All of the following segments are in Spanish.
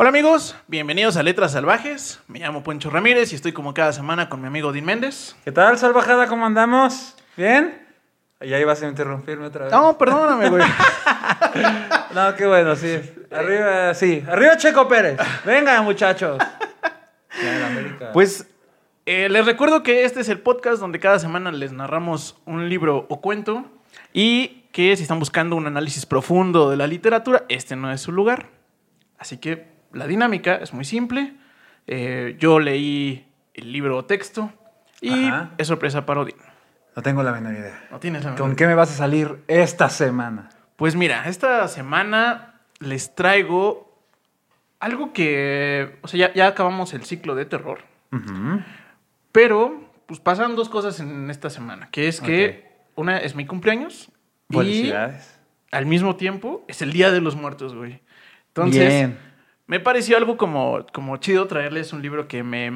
Hola amigos, bienvenidos a Letras Salvajes. Me llamo Poncho Ramírez y estoy como cada semana con mi amigo Dean Méndez. ¿Qué tal, salvajada? ¿Cómo andamos? ¿Bien? Ya ibas a interrumpirme otra vez. No, perdóname, güey. No, qué bueno, sí. Arriba, sí. Arriba Checo Pérez. Venga, muchachos. Pues eh, les recuerdo que este es el podcast donde cada semana les narramos un libro o cuento y que si están buscando un análisis profundo de la literatura, este no es su lugar. Así que la dinámica es muy simple. Eh, yo leí el libro o texto y Ajá. es sorpresa para Odín. No tengo la menor idea. No tienes la ¿Con menor qué me vas a salir esta semana? Pues mira, esta semana les traigo algo que, o sea, ya, ya acabamos el ciclo de terror, pero pues pasaron dos cosas en esta semana, que es que una es mi cumpleaños y Felicidades. al mismo tiempo es el Día de los Muertos, güey. Entonces, Bien. Me pareció algo como, como chido traerles un libro que me,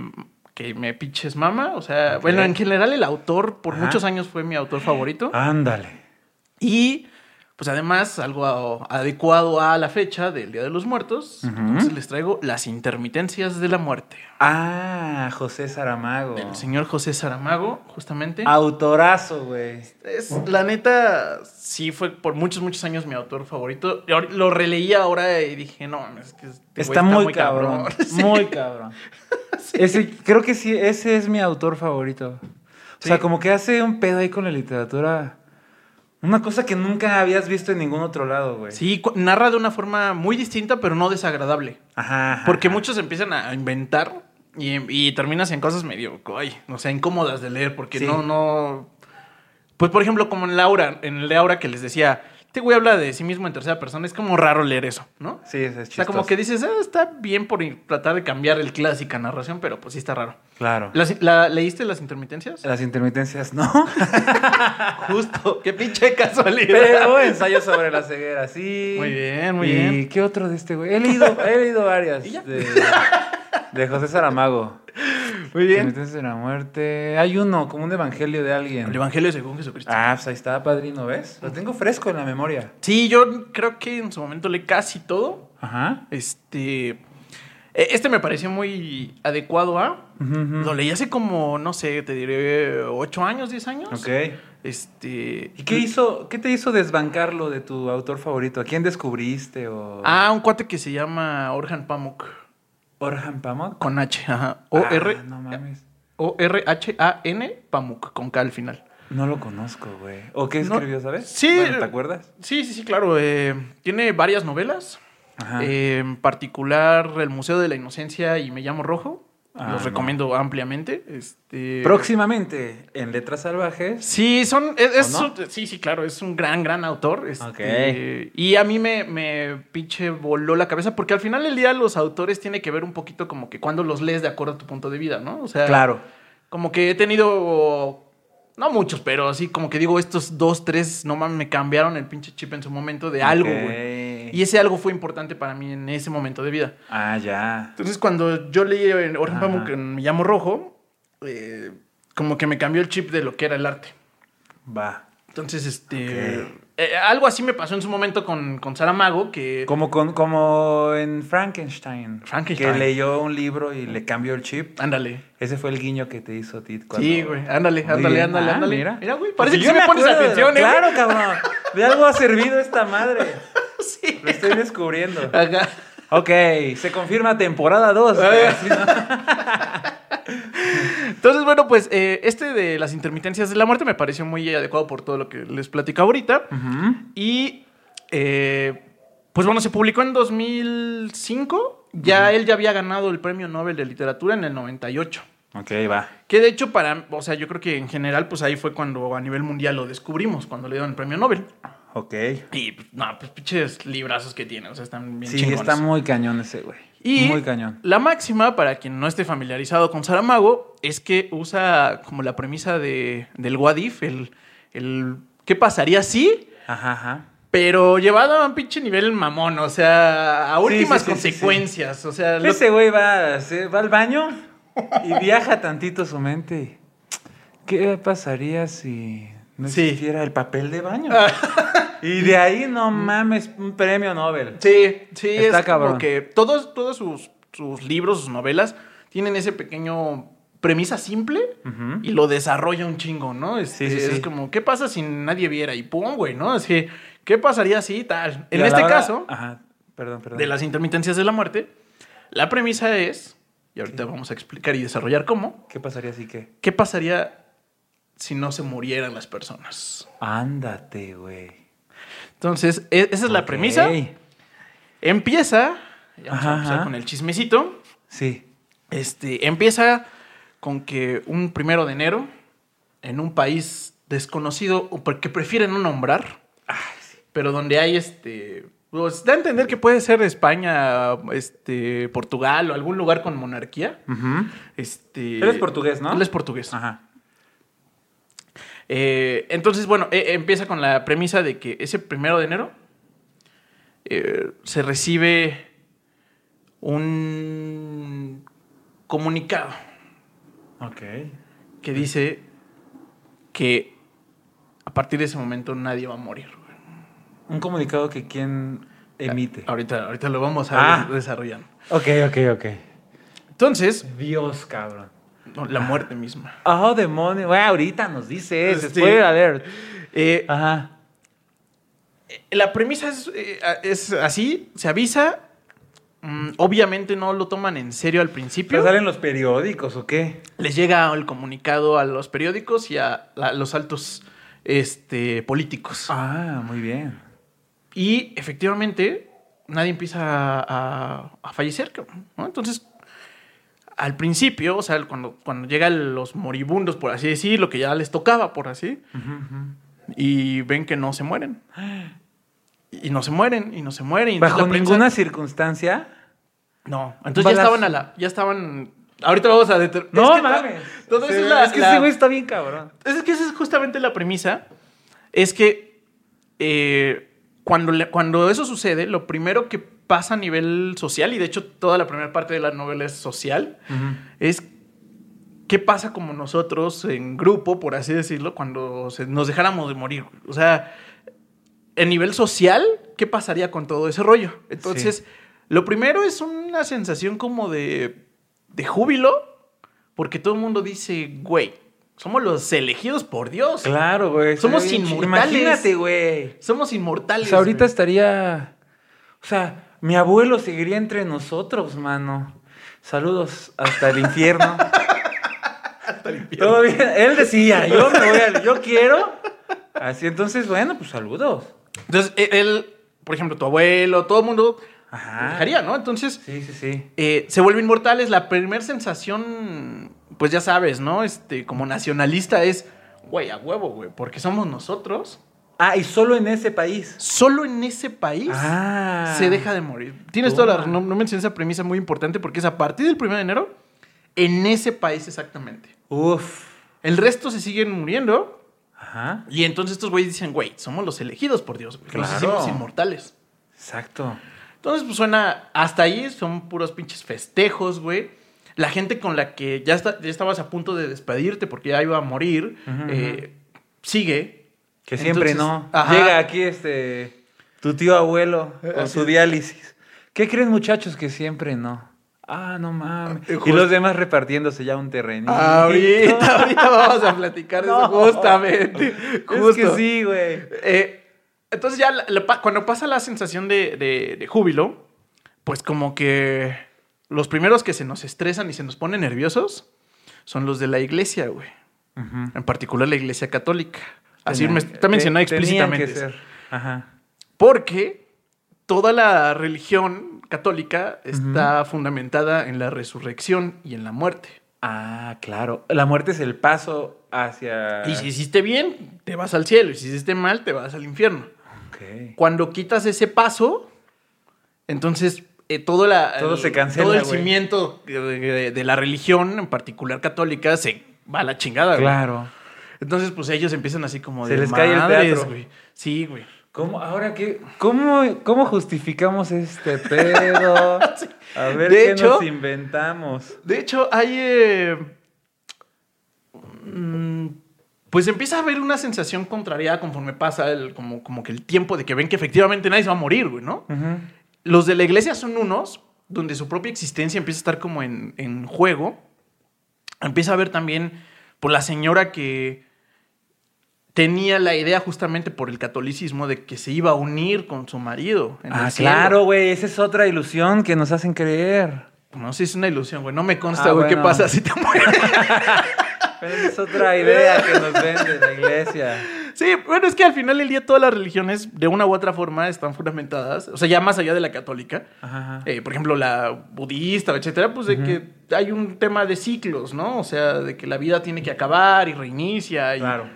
que me pinches mama, o sea, bueno, en general el autor por Ajá. muchos años fue mi autor favorito. Ándale. Y pues además algo a- adecuado a la fecha del Día de los Muertos. Entonces les traigo Las intermitencias de la muerte. Ah, José Saramago. Del señor José Saramago, justamente. Autorazo, güey. Es, la neta, sí fue por muchos, muchos años mi autor favorito. Lo releí ahora y dije, no, es que este güey Está, muy, cabrón. Sí. Muy cabrón. Ese, creo que sí, ese es mi autor favorito. O sea, como que hace un pedo ahí con la literatura. Una cosa que nunca habías visto en ningún otro lado, güey. Sí, narra de una forma muy distinta, pero no desagradable. Ajá. ajá, Porque ajá. muchos empiezan a inventar y, y terminas en cosas medio, ay, o sea, incómodas de leer, porque Sí. no, no. Pues por ejemplo, como en Laura, en el de Aura que les decía, este güey habla de sí mismo en tercera persona, es como raro leer eso, ¿no? Sí, es, es O sea, chistoso. como que dices, ah, está bien por tratar de cambiar el clásica narración, pero pues sí está raro. Claro. ¿Las- la- ¿Leíste las intermitencias? Las intermitencias, no. Justo, qué pinche casualidad. Pero ensayo sobre la ceguera, sí. Muy bien, muy ¿Y bien. qué otro de este güey? He leído, he leído varias. ¿Y ya? De, de José Saramago. Muy bien. Intermitencias de la muerte. Hay uno, como un evangelio de alguien. El Evangelio según Jesucristo. Ah, pues ahí está, padrino, ¿ves? Lo tengo fresco en la memoria. Sí, yo creo que en su momento leí casi todo. Ajá. Este. eh, Este me pareció muy adecuado a. Ujú. Lo leí hace como, no sé, te diré, 8 años, 10 años. Ok. Este. ¿Y qué hizo, qué te hizo desbancarlo de tu autor favorito? ¿A quién descubriste o...? Ah, un cuate que se llama Orhan Pamuk. Orhan Pamuk. Con H, ajá. O-R. Ah, no mames. O-R-H-A-N Pamuk, con K al final. No lo conozco, güey. ¿O qué No. escribió, sabes? Sí. Bueno, ¿te acuerdas? Sí, sí, sí, claro. eh, tiene varias novelas. Ajá. Eh, en particular, El Museo de la Inocencia y Me llamo Rojo. Ah, Los no. recomiendo ampliamente. Este. Próximamente, en Letras Salvajes. Sí, son. Es, es ¿O no? un- sí, sí, claro, es un gran, gran autor. este, Ok. Y a mí me, me pinche voló la cabeza porque al final del día los autores tiene que ver un poquito como que cuando los lees de acuerdo a tu punto de vida, ¿no? O sea, Claro. como que he tenido. No muchos, pero así como que digo, estos dos, tres, no mames, me cambiaron el pinche chip en su momento de algo, Ok. Y ese algo fue importante para mí en ese momento de vida. Ah, ya. Entonces, cuando yo leí en Orhan en Me llamo Rojo, eh, como que me cambió el chip de lo que era el arte. Va. Entonces, este. Eh, algo así me pasó en su momento con, con Saramago, que. Como, con, como en Frankenstein. Frankenstein. Que leyó un libro y le cambió el chip. Ándale. Ese fue el guiño que te hizo a ti. cuando- Sí, güey. Ándale, ándale, ándale, Ah, ándale. Mira, Mira, güey. Parece Porque que sí me pones acuerdo. atención, ¿eh? Claro, cabrón. De algo ha servido esta madre. Sí. Lo estoy descubriendo. Ok, se confirma temporada 2. Entonces, bueno, pues eh, este de las intermitencias de la muerte me pareció muy adecuado por todo lo que les platico ahorita. Y, eh, pues bueno, se publicó en 2005. Ya él ya había ganado el premio Nobel de Literatura en el 98. Ok, va. Que de hecho, para, o sea, yo creo que en general, pues ahí fue cuando a nivel mundial lo descubrimos, cuando le dieron el premio Nobel. Ok. Y, pues, no, pues pinches librazos que tiene, o sea, están bien Sí, chingones. está muy cañón ese, güey. Y Muy cañón. la máxima, para quien no esté familiarizado con Saramago, es que usa como la premisa de, del what if, el, el ¿qué pasaría si? Ajá, ajá. Pero llevado a un pinche nivel mamón, o sea, a últimas sí, sí, sí, sí. consecuencias. O sea, lo- Ese güey va, se va al baño y viaja tantito su mente. ¿Qué pasaría si no Sí. existiera el papel de baño. y de ahí, no mames, un premio Nobel. Sí, sí, Está es cabrón. que todos, todos sus, sus libros, sus novelas, tienen ese pequeño premisa simple Ujú. y lo desarrolla un chingo, ¿no? Este, Sí, sí, sí. Es como, ¿qué pasa si nadie viera? Y pum, güey, ¿no? Así, ¿qué pasaría si tal? Y En este hora- caso, Ajá, perdón, perdón. de las intermitencias de la muerte, la premisa es, y ahorita vamos a explicar y desarrollar cómo, ¿Qué pasaría si qué? ¿qué pasaría si no se murieran las personas? Ándate, güey. Entonces, e- esa es la premisa. Empieza, ya vamos Ajá, a empezar con el chismecito. Sí. Este, empieza con que un primero de enero, en un país desconocido, o porque prefieren no nombrar, pero donde hay este. Pues da a entender que puede ser España, este, Portugal o algún lugar con monarquía. Ujú. Este, Él es portugués, ¿no? Él es portugués. Ajá. Eh, entonces, bueno, eh, empieza con la premisa de que ese primero de enero eh, se recibe un comunicado Ok. que dice que a partir de ese momento nadie va a morir. Un comunicado que quién emite. Ahorita, ahorita lo vamos a Ah. ir desarrollando. Ok, ok, ok. Entonces, Dios, cabrón. No, la muerte misma. Oh, demonio. Güey, ahorita nos dice eso. Sí. Spoiler alert. Eh, Ajá. La premisa es, eh, es así, se avisa. mm, obviamente no lo toman en serio al principio. ¿Pero salen los periódicos o qué? Les llega el comunicado a los periódicos y a la- los altos este, políticos. Ah, muy bien. Y efectivamente, nadie empieza a, a- a fallecer. ¿no? Entonces, al principio, o sea, cuando, cuando llegan los moribundos, por así decirlo, que ya les tocaba, por así, y ven que no se mueren. Y no se mueren, y no se mueren. Bajo ninguna circunstancia. No, entonces ya estaban a la. Ya estaban. Ahorita vamos a deter- No es que mames. Todo Sí, es la. es que la- ese güey está bien cabrón. Es que esa es justamente la premisa. Es que eh, cuando, le- cuando eso sucede, lo primero que pasa a nivel social, y de hecho toda la primera parte de la novela es social, es qué pasa como nosotros en grupo, por así decirlo, cuando nos dejáramos de morir. O sea, en nivel social, ¿qué pasaría con todo ese rollo? Entonces, lo primero es una sensación como de, de júbilo, porque todo el mundo dice, güey, somos los elegidos por Dios. Claro, güey. Somos inmortales. Imagínate, güey. Somos O inmortales. sea, ahorita güey. estaría. O sea, mi abuelo seguiría entre nosotros, mano. Saludos hasta el infierno. Todo bien. Él decía, yo me voy a. Yo quiero. Así, entonces, bueno, pues saludos. Entonces, e- él, por ejemplo, tu abuelo, todo el mundo Ajá. dejaría, ¿no? Entonces, Sí, sí, sí. eh, se vuelven inmortales. La primera sensación, pues ya sabes, ¿no? Este, como nacionalista es, güey, a huevo, güey, porque somos nosotros. Ah, y solo en ese país. Solo en ese país Ah. se deja de morir. Tienes toda la no, no mencioné esa premisa muy importante porque es a partir del 1 de enero en ese país exactamente. Uf. El resto se siguen muriendo Ajá. y entonces estos güeyes dicen, güey, somos los elegidos por Dios, güey. Nos Claro. hicimos inmortales. Exacto. Entonces, pues suena, hasta ahí son puros pinches festejos, güey. La gente con la que ya, está, ya estabas a punto de despedirte porque ya iba a morir, eh, sigue. Que siempre Entonces, no. ajá. Llega aquí este tu tío abuelo con Así su es. diálisis. ¿Qué creen muchachos que siempre no? Ah, no mames. Eh, Y los demás repartiéndose ya un terrenito. Ahorita, ahorita vamos a platicar de eso justamente. Es Justo. que sí, güey. Eh, entonces ya la- la pa- cuando pasa la sensación de, de- de júbilo, pues como que los primeros que se nos estresan y se nos ponen nerviosos son los de la iglesia, güey. En particular la iglesia católica. Así me- está mencionado explícitamente. que ser. Ajá. Porque toda la religión católica está fundamentada en la resurrección y en la muerte. Ah, claro. La muerte es el paso hacia. Y si hiciste bien, te vas al cielo. Y si hiciste mal, te vas al infierno. Ok. Cuando quitas ese paso, entonces eh, todo, la, Todo el- se cancela, todo el güey. cimiento de, de- de la religión, en particular católica, se va a la chingada. güey. Entonces, pues ellos empiezan así como Se de les cae el "Madres, teatro". güey. Sí, güey. ¿Cómo, ahora qué? ¿Cómo, cómo justificamos este pedo? A ver De qué hecho- nos inventamos. De hecho, hay. eh, mm, pues empieza a haber una sensación contrariada conforme pasa el, como, como que el tiempo de que ven que efectivamente nadie se va a morir, güey, ¿no? Los de la iglesia son unos donde su propia existencia empieza a estar como en, en juego. Empieza a ver también por la señora que tenía la idea justamente por el catolicismo de que se iba a unir con su marido. en Ah, el claro, güey. Esa es otra ilusión que nos hacen creer. No si es una ilusión, güey. No me consta, Ah, güey, qué bueno. pasa si te mueres. Pero es otra idea que nos vende la iglesia. Sí, bueno, es que al final del día todas las religiones, de una u otra forma, están fundamentadas. O sea, ya más allá de la católica. Ajá, eh, por ejemplo, la budista, etcétera, pues de que hay un tema de ciclos, ¿no? O sea, de que la vida tiene que acabar y reinicia. Y Claro.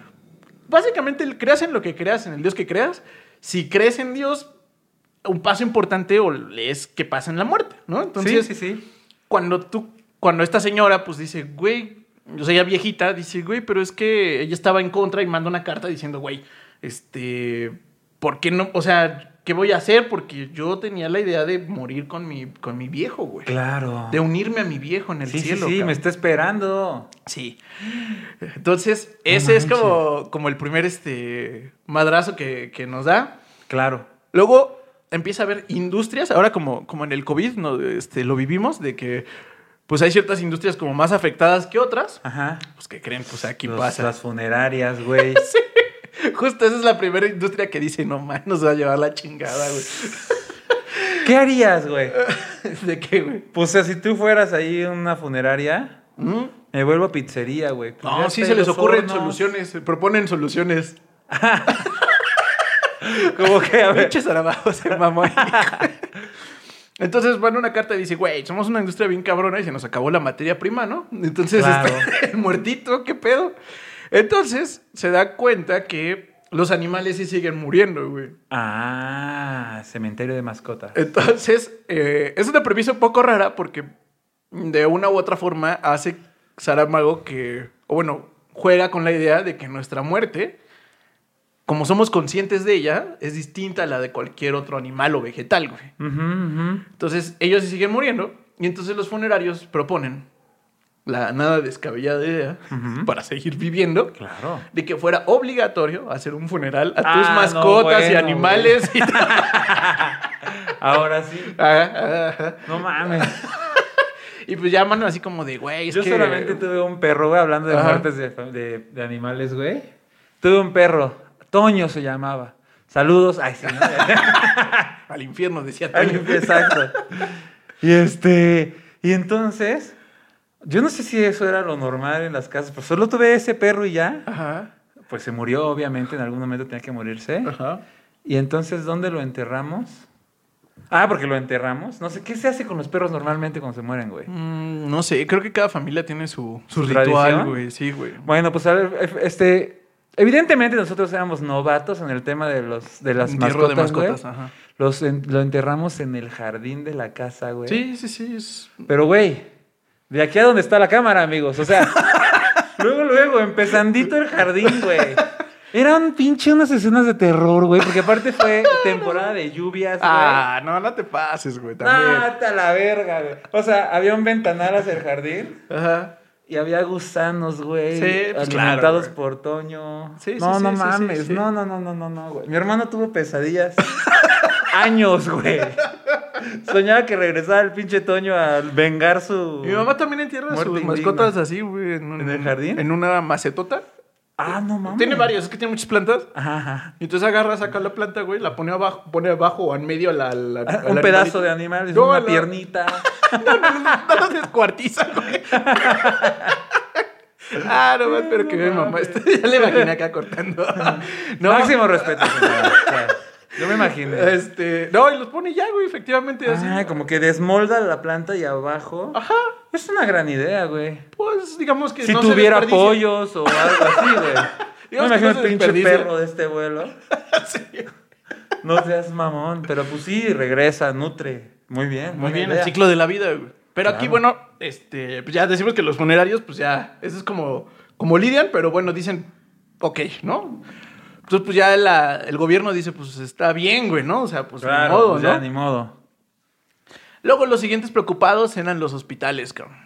Básicamente, creas en lo que creas, en el Dios que creas. Si crees en Dios, un paso importante o es que pasa en la muerte, ¿no? Entonces, sí, sí, sí. cuando tú, cuando esta señora, pues dice, güey, o sea, ya viejita, dice, güey, pero es que ella estaba en contra y manda una carta diciendo, güey, este, ¿por qué no? O sea, ¿qué voy a hacer? Porque yo tenía la idea de morir con mi, con mi viejo, güey. Claro. De unirme a mi viejo en el sí, cielo. sí, sí, cabrón. me está esperando. Sí. Entonces, ese es como, como el primer este, madrazo que, que nos da. Claro. Luego empieza a haber industrias, ahora como, como en el COVID ¿no? este, lo vivimos, de que pues hay ciertas industrias como más afectadas que otras, Ajá. pues que creen, pues aquí Los- pasa. Las funerarias, güey. Justo esa es la primera industria que dice, no man, nos va a llevar la chingada, güey. ¿Qué harías, güey? ¿De qué, güey? Pues o sea, si tú fueras ahí en una funeraria, ¿Mm? me vuelvo a pizzería, güey. Pues No, sí se les ocurren hornos. soluciones, se proponen soluciones. Como que, a ver. Se mamó. Entonces manda una carta y dice, güey, somos una industria bien cabrona y se nos acabó la materia prima, ¿no? Entonces, Claro. este, el muertito, ¿qué pedo? Entonces se da cuenta que los animales sí siguen muriendo, güey. Ah, cementerio de mascotas. Entonces, eh, es una premisa un poco rara porque de una u otra forma hace Saramago que, o bueno, juega con la idea de que nuestra muerte, como somos conscientes de ella, es distinta a la de cualquier otro animal o vegetal, güey. Entonces, ellos sí siguen muriendo y entonces los funerarios proponen la nada descabellada idea para seguir viviendo. Claro. De que fuera obligatorio hacer un funeral a tus Ah, no, mascotas y animales y. Ahora sí. Ajá, ajá, ajá. No mames. Y pues llaman así como de, güey, Yo que... solamente tuve un perro, güey, hablando de Ajá. muertes de, de- de animales, güey. Tuve un perro. Toño se llamaba. Saludos. Ay, sí. ¿no? Al infierno, decía Toño. Exacto. Y este. Y entonces. Yo no sé si eso era lo normal en las casas, pero solo tuve ese perro y ya. Ajá, Pues se murió, obviamente, en algún momento tenía que morirse. ajá. Y entonces, ¿dónde lo enterramos? Ah, porque lo enterramos. No sé, ¿qué se hace con los perros normalmente cuando se mueren, güey? Mm, no sé, creo que cada familia tiene su, su ¿Su ritual, tradición? güey. Sí, güey. Bueno, pues a ver, este. Evidentemente nosotros éramos novatos en el tema de los de las Entierro mascotas, de mascotas, güey. ajá. Los en- lo enterramos en el jardín de la casa, güey. Sí, sí, sí. es- Pero, güey, de aquí a donde está la cámara, amigos. O sea, luego, luego, empezandito el jardín, güey. Eran pinche unas escenas de terror, güey, porque aparte fue temporada de lluvias, güey. Ah, no, no te pases, güey, también. Hasta la verga, güey. O sea, había un ventanal hacia el jardín Ajá. y había gusanos, güey. Sí, pues alimentados claro, por Toño. Sí, sí, no, sí, no sí, mames. No, no, no, no, no, no, güey. Mi hermano tuvo pesadillas. Años, güey. Soñaba que regresaba el pinche Toño a vengar su. Mi mamá también entierra sus indigna. mascotas así, güey. ¿En, un- ¿En el jardín? En una macetota. Ah, no mames. Tiene varias, es que tiene muchas plantas. Ajá. Y entonces agarra, saca la planta, güey, la pone abajo, pone abajo o en medio la, la- Ah, Un pedazo de animal, No, una la- piernita. No, no, no, no lo descuartiza, güey. Ah, no más, pero que mi mamá. ya le imaginé acá cortando. No, Máximo respeto, señora. Yo me imaginé. Este. No, y los pone ya, güey, efectivamente así. Ah, como que desmolda la planta y abajo. Ajá. Es una gran idea, güey. Pues digamos que Si no se tuviera desperdicia. pollos o algo así, güey. Me imagino no el se pinche perro de este vuelo. Sí. No seas mamón, pero pues sí, regresa, nutre. Muy bien, Muy bien, idea. el ciclo de la vida, güey. Pero aquí, bueno, este, pues ya decimos que los funerarios, pues ya, eso es como, como lidian, pero bueno, dicen, ok, ¿no? Entonces, pues ya la- el gobierno dice, pues está bien, güey, ¿no? O sea, pues Claro, ni modo, pues ¿no? ya, ni modo. Luego los siguientes preocupados eran los hospitales, cabrón.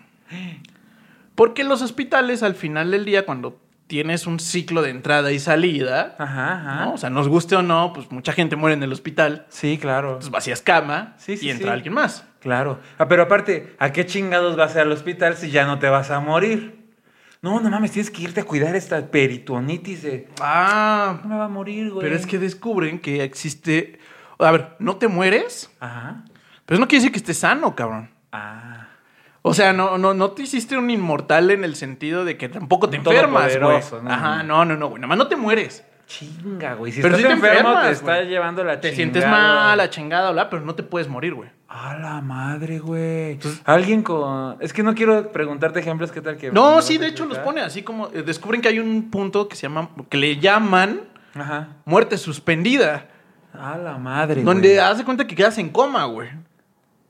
Porque los hospitales, al final del día, cuando tienes un ciclo de entrada y salida. Ajá, ajá. ¿no? O sea, nos guste o no, pues mucha gente muere en el hospital. Sí, claro. Entonces vacías cama Sí, sí, y entra sí. alguien más. Claro. Ah, pero aparte, ¿a qué chingados vas a ir al hospital si ya no te vas a morir? No, no mames, tienes que irte a cuidar esta peritonitis de... Ah, No me va a morir, güey. pero es que descubren que existe... A ver, no te mueres, Ajá. pero eso no quiere decir que estés sano, cabrón. Ah. O sea, no, no, no te hiciste un inmortal en el sentido de que tampoco te enfermas, güey. ¿no? Ajá, no, no, no, güey. Nada más no te mueres. Chinga, güey. Si Pero estás sí te enfermo, enfermas, te está güey. llevando la Te chingada. sientes mal, la chingada, bla, pero no te puedes morir, güey. A la madre, güey. Alguien con... Es que no quiero preguntarte ejemplos, ¿qué tal que... No, sí, de hecho los pone así como... eh, descubren que hay un punto que se llama... Que le llaman Ajá. muerte suspendida. A la madre, donde güey. de cuenta que quedas en coma, güey.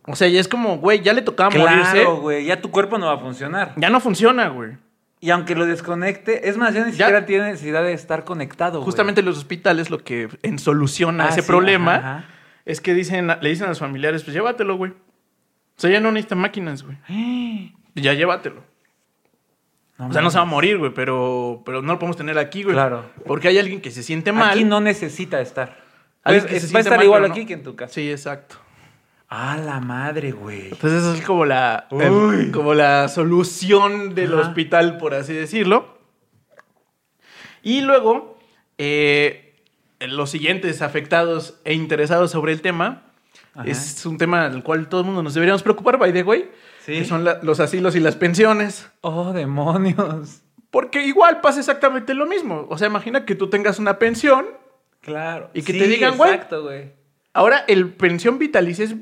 O sea, ya es como, güey, ya le tocaba morirse. Claro, güey. Ya tu cuerpo no va a funcionar. Ya no funciona, güey. Y aunque lo desconecte, es más, ya ni Ya- siquiera tiene necesidad de estar conectado, güey. Justamente los hospitales lo que en solución a Ah, ese sí, problema ajá, ajá. Es que dicen, le dicen a los familiares, pues llévatelo, güey. O sea, ya no necesitan máquinas, güey. Ya llévatelo. No o sea, no se va a morir, güey, pero, pero no lo podemos tener aquí, güey. Claro. Porque hay alguien que se siente mal. Aquí no necesita estar. Pues, que es- va a estar mal, igual aquí no. que en tu casa. Sí, exacto. A la madre, güey. Entonces esa es como la, el- como la solución del Ajá. hospital, por así decirlo. Y luego, eh, los siguientes afectados e interesados sobre el tema, Ajá. es un tema del cual todo el mundo nos deberíamos preocupar, by the way, Sí. que son la- los asilos y las pensiones. Oh, demonios. Porque igual pasa exactamente lo mismo. O sea, imagina que tú tengas una pensión, Claro. Y que te digan, güey. Exacto, güey. ahora el pensión vitalicia es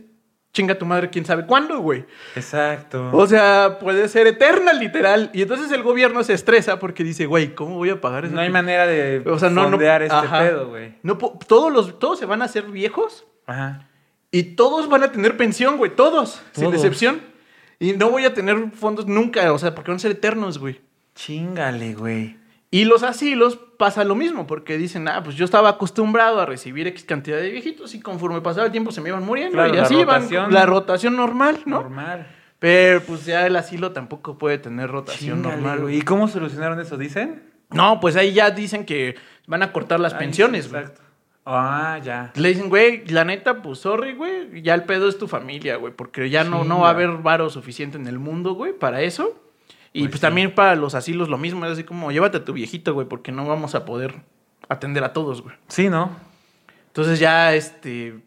chinga tu madre quién sabe cuándo, güey. Exacto. O sea, puede ser eterna, literal. Y entonces el gobierno se estresa porque dice, güey, ¿cómo voy a pagar eso? no hay manera de O sea, no, no. fondear este ajá. pedo, güey. No todos, los, todos se van a hacer viejos Ajá. y todos van a tener pensión, güey. Todos, sin Todos. excepción. Y no voy a tener fondos nunca, o sea, porque van a ser eternos, güey. Chingale, güey. Y los asilos pasa lo mismo, porque dicen, ah, pues yo estaba acostumbrado a recibir X cantidad de viejitos y conforme pasaba el tiempo se me iban muriendo. Claro, y así van, rotación. la rotación normal, ¿no? Normal. Pero pues ya el asilo tampoco puede tener rotación normal, güey. ¿Y cómo solucionaron eso, dicen? No, pues ahí ya dicen que van a cortar las Ay, pensiones, sí, güey. Exacto. Ah, ya. Le dicen, güey, la neta, pues sorry, güey, ya el pedo es tu familia, güey, porque ya no, no va a haber varo suficiente en el mundo, güey, para eso. Y Pues pues, sí. también para los asilos lo mismo, es así como, llévate a tu viejito, güey, porque no vamos a poder atender a todos, güey. Sí, ¿no? Entonces ya, este,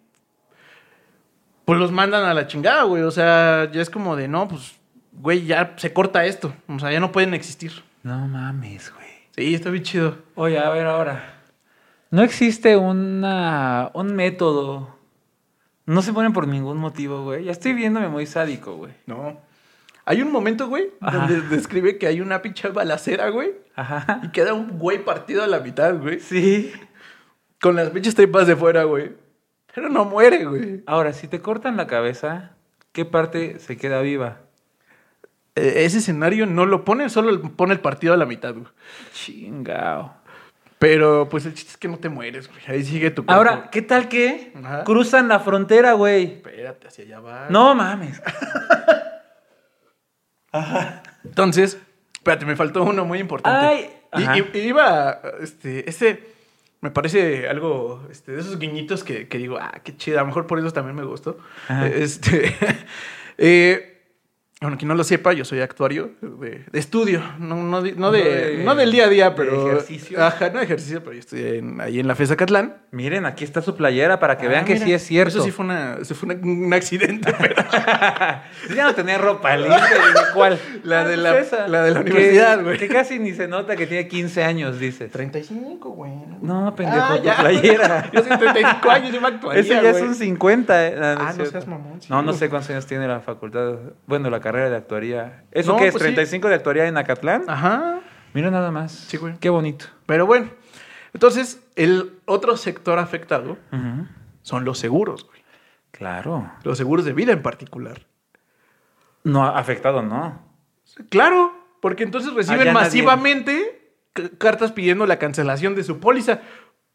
pues los mandan a la chingada, güey, o sea, ya es como de, no, pues, güey, ya se corta esto, o sea, ya no pueden existir. No mames, güey. Sí, está bien chido. Oye, a ver ahora. No existe una, un método. No se ponen por ningún motivo, güey. Ya estoy viéndome muy sádico, güey. No. Hay un momento, güey, Ajá. donde describe que hay una pinche balacera, güey. Ajá. Y queda un güey partido a la mitad, güey. Sí. Con las pinches tripas de fuera, güey. Pero no muere, güey. Ahora, si te cortan la cabeza, ¿qué parte se queda viva? Eh, ese escenario no lo pone, solo pone el partido a la mitad, güey. Chingao. Pero, pues, el chiste es que no te mueres, güey. Ahí sigue tu cuerpo. Ahora, ¿qué tal que Ajá. cruzan la frontera, güey? Espérate, hacia allá va. No mames. Entonces, espérate, me faltó uno muy importante. Ay. Y- Ajá. y, y iba, este, este, me parece algo, este, de esos guiñitos que, que digo, ah, qué chido, a lo mejor por eso también me gustó. Ajá. Este, eh, bueno, quien no lo sepa, yo soy actuario de, de estudio, no, no, de- no, de- No de- no del día a día, de pero... ejercicio. Ajá, no de ejercicio, pero yo estoy en- ahí en la FESA Catlán. Miren, aquí está su playera para que Ah, vean que sí es cierto. Eso sí fue, una, eso fue una- un accidente, pero... ya no tenía ropa dije, ¿cuál? La Ah, de pues la- esa. la de la universidad, güey. Que casi ni se nota que tiene 15 años, dices. 35, güey. No, pendejo, Ah, tu ya. playera. Yo soy 35 años, yo me actuaría, Eso ya es un 50. eh. Ah, no seas mamón, sí, No, no sé cuántos años tiene la facultad. Bueno, la carrera de actuaría. ¿Eso No, qué es? pues sí. ¿35 de actuaría en Acatlán? Ajá. Mira nada más. Sí, güey. Qué bonito. Pero bueno. Entonces, el otro sector afectado son los seguros, güey. Claro. Los seguros de vida en particular. No, afectado no. Claro, porque entonces reciben Allá masivamente cartas pidiendo la cancelación de su póliza.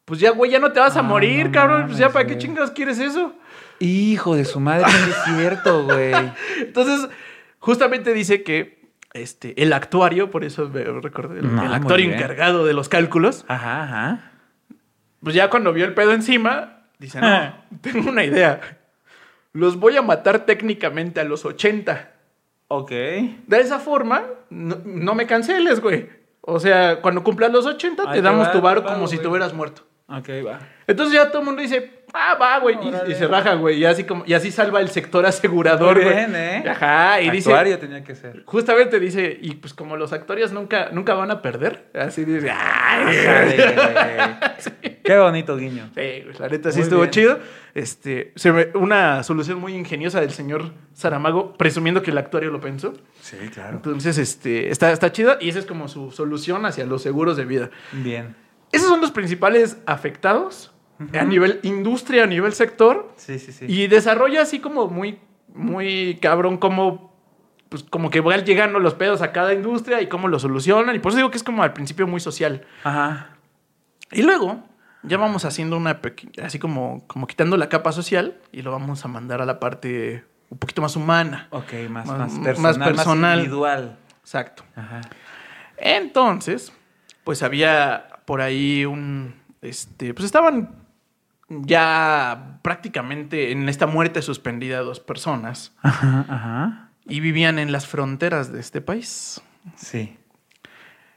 Pues ya, güey, ya no te vas a Ah, morir, no cabrón. Pues ya, ¿para qué chingados quieres eso? Hijo de su madre, sí es cierto, güey. Entonces, justamente dice que este, el actuario, por eso me recordé, el, No, el muy actuario encargado de los cálculos, Ajá, ajá. pues ya cuando vio el pedo encima, dice, no, tengo una idea. Los voy a matar técnicamente a los 80. Ok. De esa forma, no, no me canceles, güey. O sea, cuando cumplas los 80, Ahí te damos va tu pago, como si te hubieras muerto. Ok, va. Entonces ya todo el mundo dice, ah, va, güey. Y- se raja, güey. Y así, como, y así salva el sector asegurador, Muy güey. bien, ¿eh? Ajá, y dice, Actuario tenía que ser. justamente dice, y pues como los actores nunca, nunca van a perder, así dice, ay, Ájale, güey. Qué bonito guiño. Sí, la neta sí Muy estuvo bien. chido. Este, se me- una solución muy ingeniosa del señor Saramago, presumiendo que el actuario lo pensó. Sí, claro. Entonces, este, está, está chido y esa es como su solución hacia los seguros de vida. Bien. Esos son los principales afectados a nivel industria, a nivel sector. Sí, sí, sí. Y desarrolla así como muy, muy cabrón como, pues como que van llegando los pedos a cada industria y cómo lo solucionan. Y por eso digo que es como al principio muy social. Ajá. Y luego ya vamos haciendo una pequeña, así como, como quitando la capa social y lo vamos a mandar a la parte un poquito más humana. Ok, más, Más- más, más personal, más personal. individual. Exacto. Ajá. Entonces, pues había por ahí un, este, pues estaban ya prácticamente en esta muerte suspendida dos personas Ajá, ajá. y vivían en las fronteras de este país. Sí.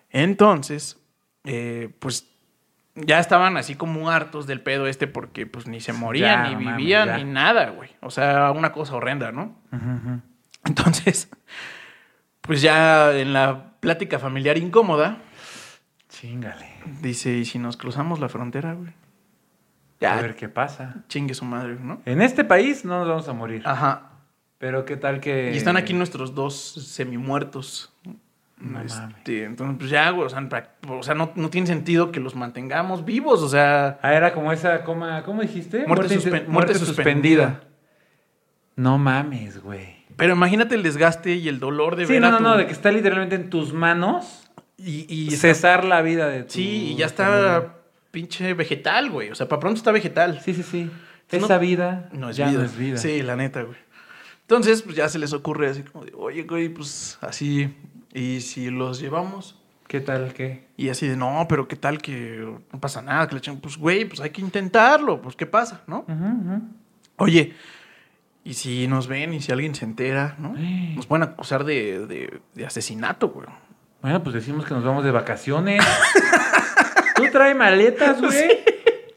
Entonces, eh, pues ya estaban así como hartos del pedo este porque pues ni se morían, Ya, ni vivían, ni nada, güey. O sea, una cosa horrenda, ¿no? Entonces, pues ya en la plática familiar incómoda, Chingale. dice, ¿y si nos cruzamos la frontera, güey? A ver qué pasa. chingue su madre, ¿no? En este país no nos vamos a morir. Ajá. Pero qué tal que. Y están aquí nuestros dos semimuertos. No Este, entonces, pues ya, güey, o sea, prac- o sea, no, no tiene sentido que los mantengamos vivos, o sea... Ah, era como esa coma. ¿Cómo dijiste? Muerte muerte suspendida. No mames, güey. Pero imagínate el desgaste y el dolor de Sí, ver no, a no, tu- no, de que está literalmente en tus manos Y, y cesar la vida de tu Sí, y ya está pinche vegetal, güey. O sea, para pronto está vegetal. Sí, sí, sí. Esa vida No es ya vida. no es vida. Sí, la neta, güey. Entonces, pues ya se les ocurre así como de, oye, güey, pues así. ¿Y si los llevamos? ¿Qué tal qué? Y así de, no, pero qué tal que no pasa nada, que le echen, pues, güey, pues hay que intentarlo, pues, ¿qué pasa, no? Oye, ¿y si nos ven y si alguien se entera, no? Nos pueden acusar de, de- de asesinato, güey. Bueno, pues decimos que nos vamos de vacaciones. Tú trae maletas, güey.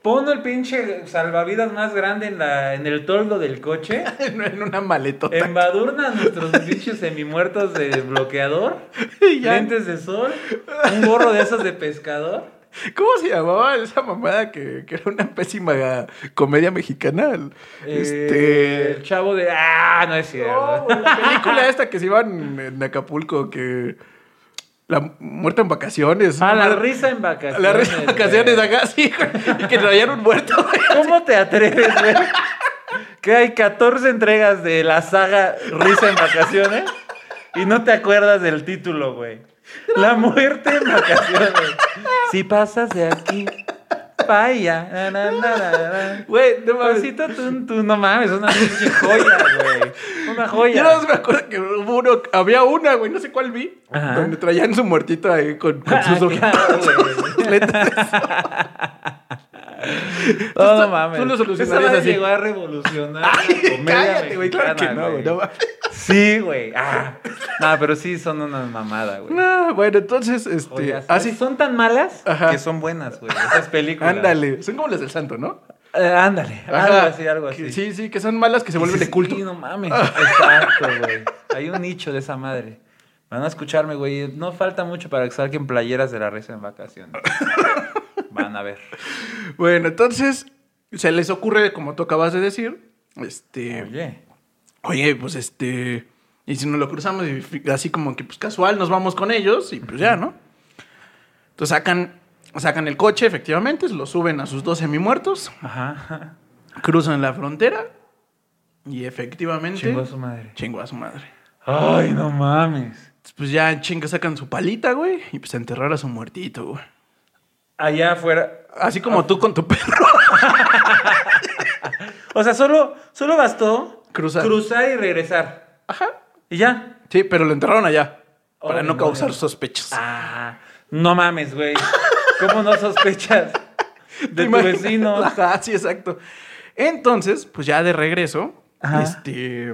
Pon el pinche salvavidas más grande en, la, en el toldo del coche. en una maletota. Embadurna nuestros pinches semimuertos de bloqueador. Ya. Lentes de sol. Un gorro de esos de pescador. ¿Cómo se llamaba esa mamada que, que era una pésima comedia mexicana? El- Eh, Este. El chavo de. Ah, no es cierto. la película esta que se iban en Acapulco, que. La muerta en vacaciones. Ah, la risa en vacaciones. La risa en vacaciones güey. acá, sí, güey, Y que traían un muerto, güey. ¿Cómo te atreves, güey? Que hay 14 entregas de la saga Risa en Vacaciones y no te acuerdas del título, güey. La muerte en vacaciones. Si pasas de aquí, na. Güey, no mames. Pasito tun, tun, no mames, una joya, güey. Una Yo joya. nada más me acuerdo que hubo uno, había una, güey, no sé cuál vi, Ajá. donde traían su muertito ahí con, con Ah, sus ojitos. No, no mames. tú lo Esa solucionarías madre así. llegó a revolucionar Ay, la comedia cállate, güey, claro que no, güey. no mames. Sí, güey. Ah. No, pero sí son una mamada, güey. No, bueno, entonces, este. Joyas. así. Son tan malas Ajá. que son buenas, güey. Esas películas. Ándale. Son como las del santo, ¿no? Eh, ándale. Algo Ajá. así, algo así. Sí, sí, que son malas que se vuelven de Sí, culto. no mames. Exacto, güey. Hay un nicho de esa madre. Van a escucharme, güey. No falta mucho para que saquen playeras de la risa en vacaciones. Van a ver. Bueno, entonces se les ocurre, como tú acabas de decir, este, Oye. oye, pues este, y si nos lo cruzamos y así como que pues casual nos vamos con ellos y pues ya, ¿no? Entonces sacan, sacan el coche, efectivamente, lo suben a sus dos semimuertos, Ajá. cruzan la frontera y efectivamente Chingó a su madre. chingó a su madre. Ay, no mames. Pues ya chinga sacan su palita, güey, y pues a enterrar a su muertito, güey. Allá afuera. Así como tú con tu perro. O sea, solo, solo bastó Cruzar. cruzar y regresar. Ajá. Y ya. Sí, pero lo enterraron allá. Oh, para no causar sospechas. Ah, no mames, güey. ¿Cómo no sospechas de ¿Te tu vecino? Ajá, sí, exacto. Entonces, pues ya de regreso, Ajá. este,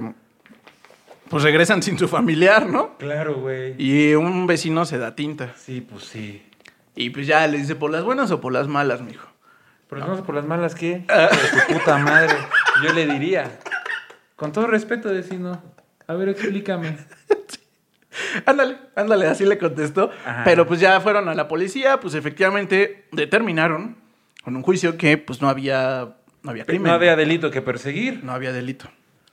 pues regresan sin su familiar, ¿no? Claro, güey. Y un vecino se da tinta. Sí, pues sí. Y pues ya le dice, ¿por las buenas o por las malas, mijo? Pero no sé por las malas, ¿qué? De tu puta madre. Yo le diría. Con todo respeto, vecino. A ver, explícame. Ándale, ándale, así le contestó. Ajá. Pero pues ya fueron a la policía, pues efectivamente determinaron con un juicio que pues no había, no había crimen. No había delito que perseguir. No había delito.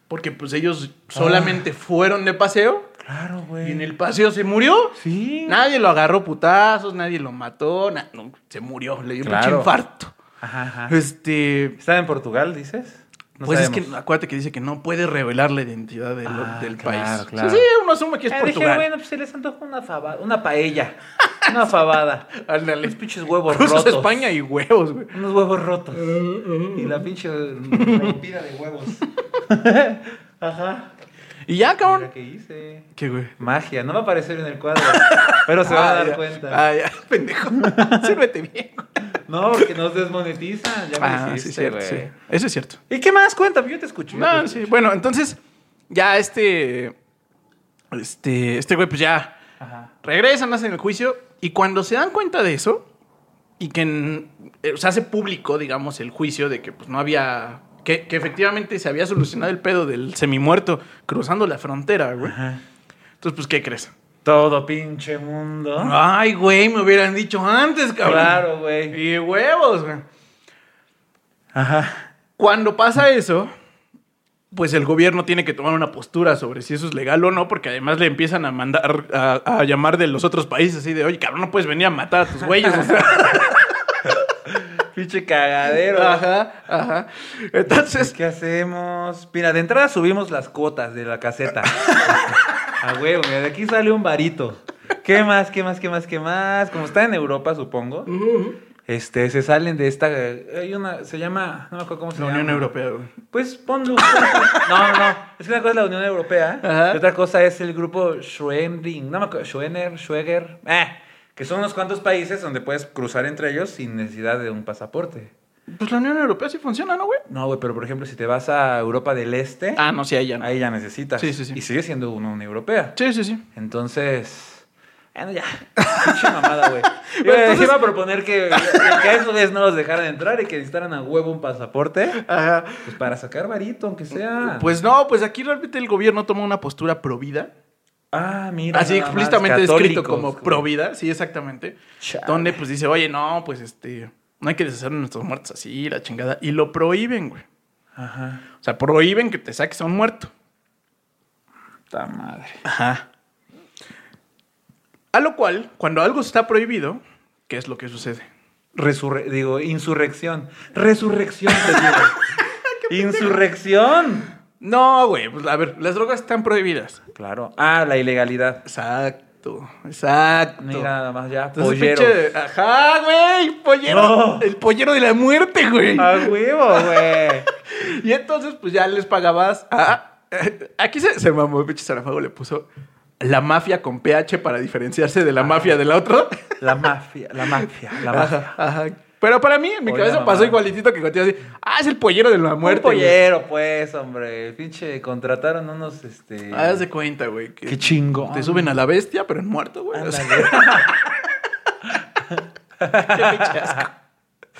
Porque pues ellos solamente fueron de paseo Claro, güey. y en el paseo se murió. Sí. Nadie lo agarró putazos, nadie lo mató, na- no, se murió, le dio un pinche infarto. Ajá, ajá. Este, ¿Está en Portugal, dices? No pues es que acuérdate que dice que no puede revelar la identidad del, Ah, del claro, país. claro. Sí, sí, uno asume que es Eh, Portugal. dije, bueno, pues se les antojó una fabada, una paella. Una fabada. Ándale. Los pinches huevos Cruzas rotos. España y huevos, güey. Unos huevos rotos. y la pinche rompida de huevos. Ajá. Y ya, Mira cabrón. qué hice. ¿Qué, güey? Magia, no va a aparecer en el cuadro. Pero se van a Ah, dar ya. cuenta. Ah, ya, pendejo. Sírvete bien. güey. No, porque nos desmonetizan. Ya me Ah, sí, cierto, sí. Eso es cierto. ¿Y qué más? Cuéntame, yo te escucho. yo te No, escucho. sí. Bueno, entonces, ya este. Este, este güey, pues ya Ajá. regresan, hacen el juicio. Y cuando se dan cuenta de eso, y que en- eh, se hace público, digamos, el juicio de que pues no había. Que, que efectivamente se había solucionado el pedo del semimuerto cruzando la frontera, güey. Ajá. Entonces, pues, ¿qué crees? Todo pinche mundo. Ay, güey, me hubieran dicho antes, cabrón. Claro, güey. Y huevos, güey. Ajá. Cuando pasa eso, pues el gobierno tiene que tomar una postura sobre si eso es legal o no, porque además le empiezan a mandar, a, a llamar de los otros países así de, oye, cabrón, no puedes venir a matar a tus güeyes. o sea. Pinche cagadero. ajá, ajá. Entonces, ¿Qué hacemos? Mira, de entrada subimos las cuotas de la caseta. A huevo, mira, de aquí sale un varito. ¿Qué más, qué más, qué más, qué más? Como está en Europa, supongo. Este, se salen de esta. Hay una. Se llama. No me acuerdo cómo se la llama. Unión Europea, güey. Pues ponlo. No, no, no. Es que una cosa es la Unión Europea. Ajá. Y otra cosa es el grupo Schwending. No me acuerdo. Schwener, Schweger. Eh, que son unos cuantos países donde puedes cruzar entre ellos sin necesidad de un pasaporte. Pues la Unión Europea sí funciona, ¿no, güey? No, güey, pero por ejemplo, si te vas a Europa del Este. Ah, no, sí, ahí ya no. Ahí ya necesitas. Sí, sí, sí. Y sigue siendo una Unión Europea. Sí, sí, sí. Entonces. Bueno, ya. Pinche mamada, güey. Bueno, entonces- iba a proponer que, que a esos güeyes no los dejaran entrar y que necesitaran a huevo un pasaporte. Ajá. Pues para sacar varito, aunque sea. Pues no, pues aquí realmente el gobierno toma una postura pro vida. Ah, mira. Así explícitamente descrito católicos, como güey. pro vida, sí, exactamente. Chale. Donde pues dice, oye, no, pues este, no hay que deshacer de nuestros muertos así, la chingada. Y lo prohíben, güey. Ajá. O sea, prohíben que te saques a un muerto. Puta madre. Ajá. A lo cual, cuando algo está prohibido, ¿qué es lo que sucede? Resurre digo, insurrección. Resurrección, te digo. Insurrección. No, güey, pues a ver, las drogas están prohibidas. Claro. Ah, la ilegalidad. Exacto, exacto. Mira, nada más ya. Entonces, Pollero. pinche- Ajá, güey, pollero. No. El pollero de la muerte, güey. A huevo, güey. Y entonces, pues ya les pagabas a. Aquí se, se mamó, pinche Sarafago le puso la mafia con PH para diferenciarse de la mafia de la otra. La mafia, la mafia, la mafia. Ajá, ajá. Pero para mí, en mi Oye, cabeza pasó igualitito que contigo así. Ah, es el pollero de la muerte. Un güey". pollero, pues, hombre. Pinche, contrataron unos, este... Haz de cuenta, güey. que Qué chingón. Te suben a la bestia, pero en muerto, güey. Qué pinche asco.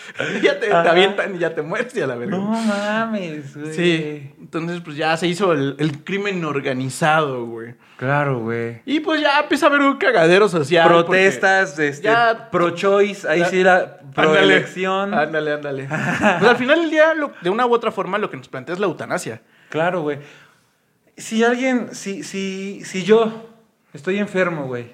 ya te, te avientan y ya te mueres y a la verga. No mames, güey. Sí. Entonces, pues ya se hizo el, el crimen organizado, güey. Claro, güey. Y pues ya empieza a haber un cagadero social. Protestas, este, ya- pro-choice, ahí Ya- sí la pro-elección. Ándale, ándale. pues al final del día, lo- de una u otra forma, lo que nos plantea es la eutanasia. Claro, güey. Si alguien, si, si, si yo estoy enfermo, güey.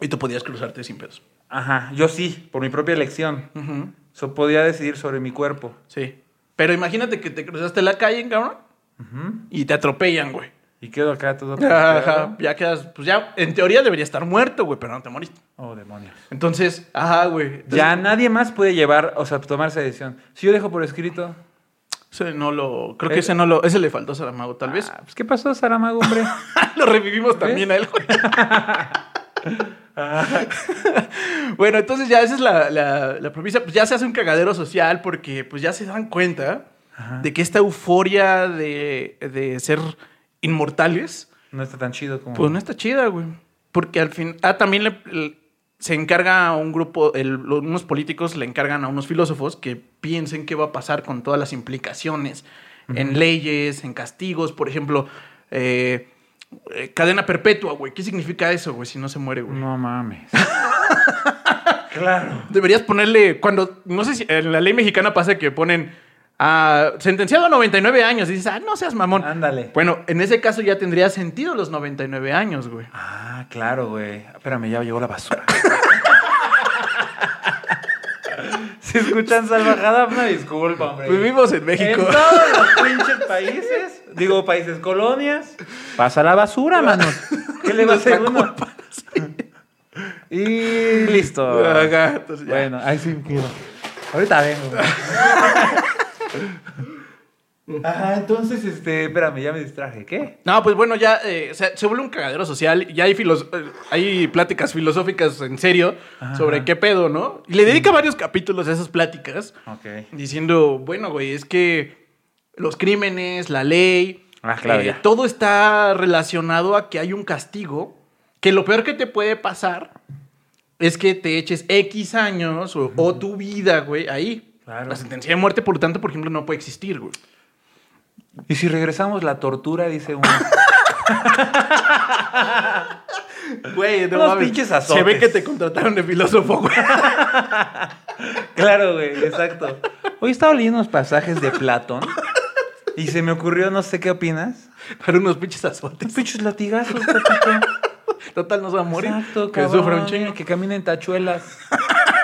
Y tú podías cruzarte sin pedos. Ajá, yo sí, por mi propia elección. Ujú, So, podía decidir sobre mi cuerpo. Sí. Pero imagínate que te cruzaste la calle, cabrón, Ujú. y te atropellan, güey. Y quedo acá todo. Ajá, ya quedas, pues ya, en teoría debería estar muerto, güey, pero no te moriste. Oh, demonios. Entonces, ajá, güey. Entonces, Ya nadie más puede llevar, o sea, tomar esa decisión. Si yo dejo por escrito. Ese no lo, creo que Eh. ese no lo, ese le faltó a Saramago, tal vez. Ah, pues, ¿qué pasó, Saramago, hombre? lo revivimos también a él, güey. bueno, entonces ya esa es la, la, la premisa. Pues ya se hace un cagadero social porque pues ya se dan cuenta de que esta euforia de, de ser inmortales, No está tan chido como. pues no está chida, güey. Porque al fin... Ah, también le- le- se encarga a un grupo, el- unos políticos le encargan a unos filósofos que piensen qué va a pasar con todas las implicaciones en leyes, en castigos, por ejemplo, eh, eh, cadena perpetua, güey. ¿Qué significa eso, güey, si no se muere, güey? No mames. claro. Deberías ponerle, cuando, no sé si en la ley mexicana pasa que ponen ah, sentenciado a 99 años. Y dices, ah, no seas mamón. Ándale. Bueno, en ese caso ya tendría sentido los 99 años, güey. Ah, claro, güey. Espérame, ya llegó la basura. Si escuchan salvajada, una disculpa, hombre. Vivimos en México. En todos los pinches países, digo países colonias, pasa la basura, manos. ¿Qué le va a hacer uno? Y listo. Ya. Bueno, ahí sí quiero. Ahorita vengo. Ajá, entonces, este, espérame, ya me distraje. ¿Qué? No, pues bueno, ya eh, se, se vuelve un cagadero social. Ya hay, filos- eh, hay pláticas filosóficas en serio sobre qué pedo, ¿no? Y le dedica varios capítulos a esas pláticas. Ok. Diciendo, bueno, güey, es que los crímenes, la ley, Ah, claro, eh, todo está relacionado a que hay un castigo. Que lo peor que te puede pasar es que te eches X años o, o tu vida, güey, ahí. Claro. La sentencia de muerte, por lo tanto, por ejemplo, no puede existir, güey. Y si regresamos la tortura, dice uno. Güey, no Unos pinches Se azotes. ve que te contrataron de filósofo, güey. Claro, güey, exacto. Hoy estaba leyendo unos pasajes de Platón y se me ocurrió, no sé qué opinas. Para unos pinches azotes. Pinches latigazos, papito. Total, no se va a morir. Exacto, que cabrón, sufra un chingo. Que camina en tachuelas.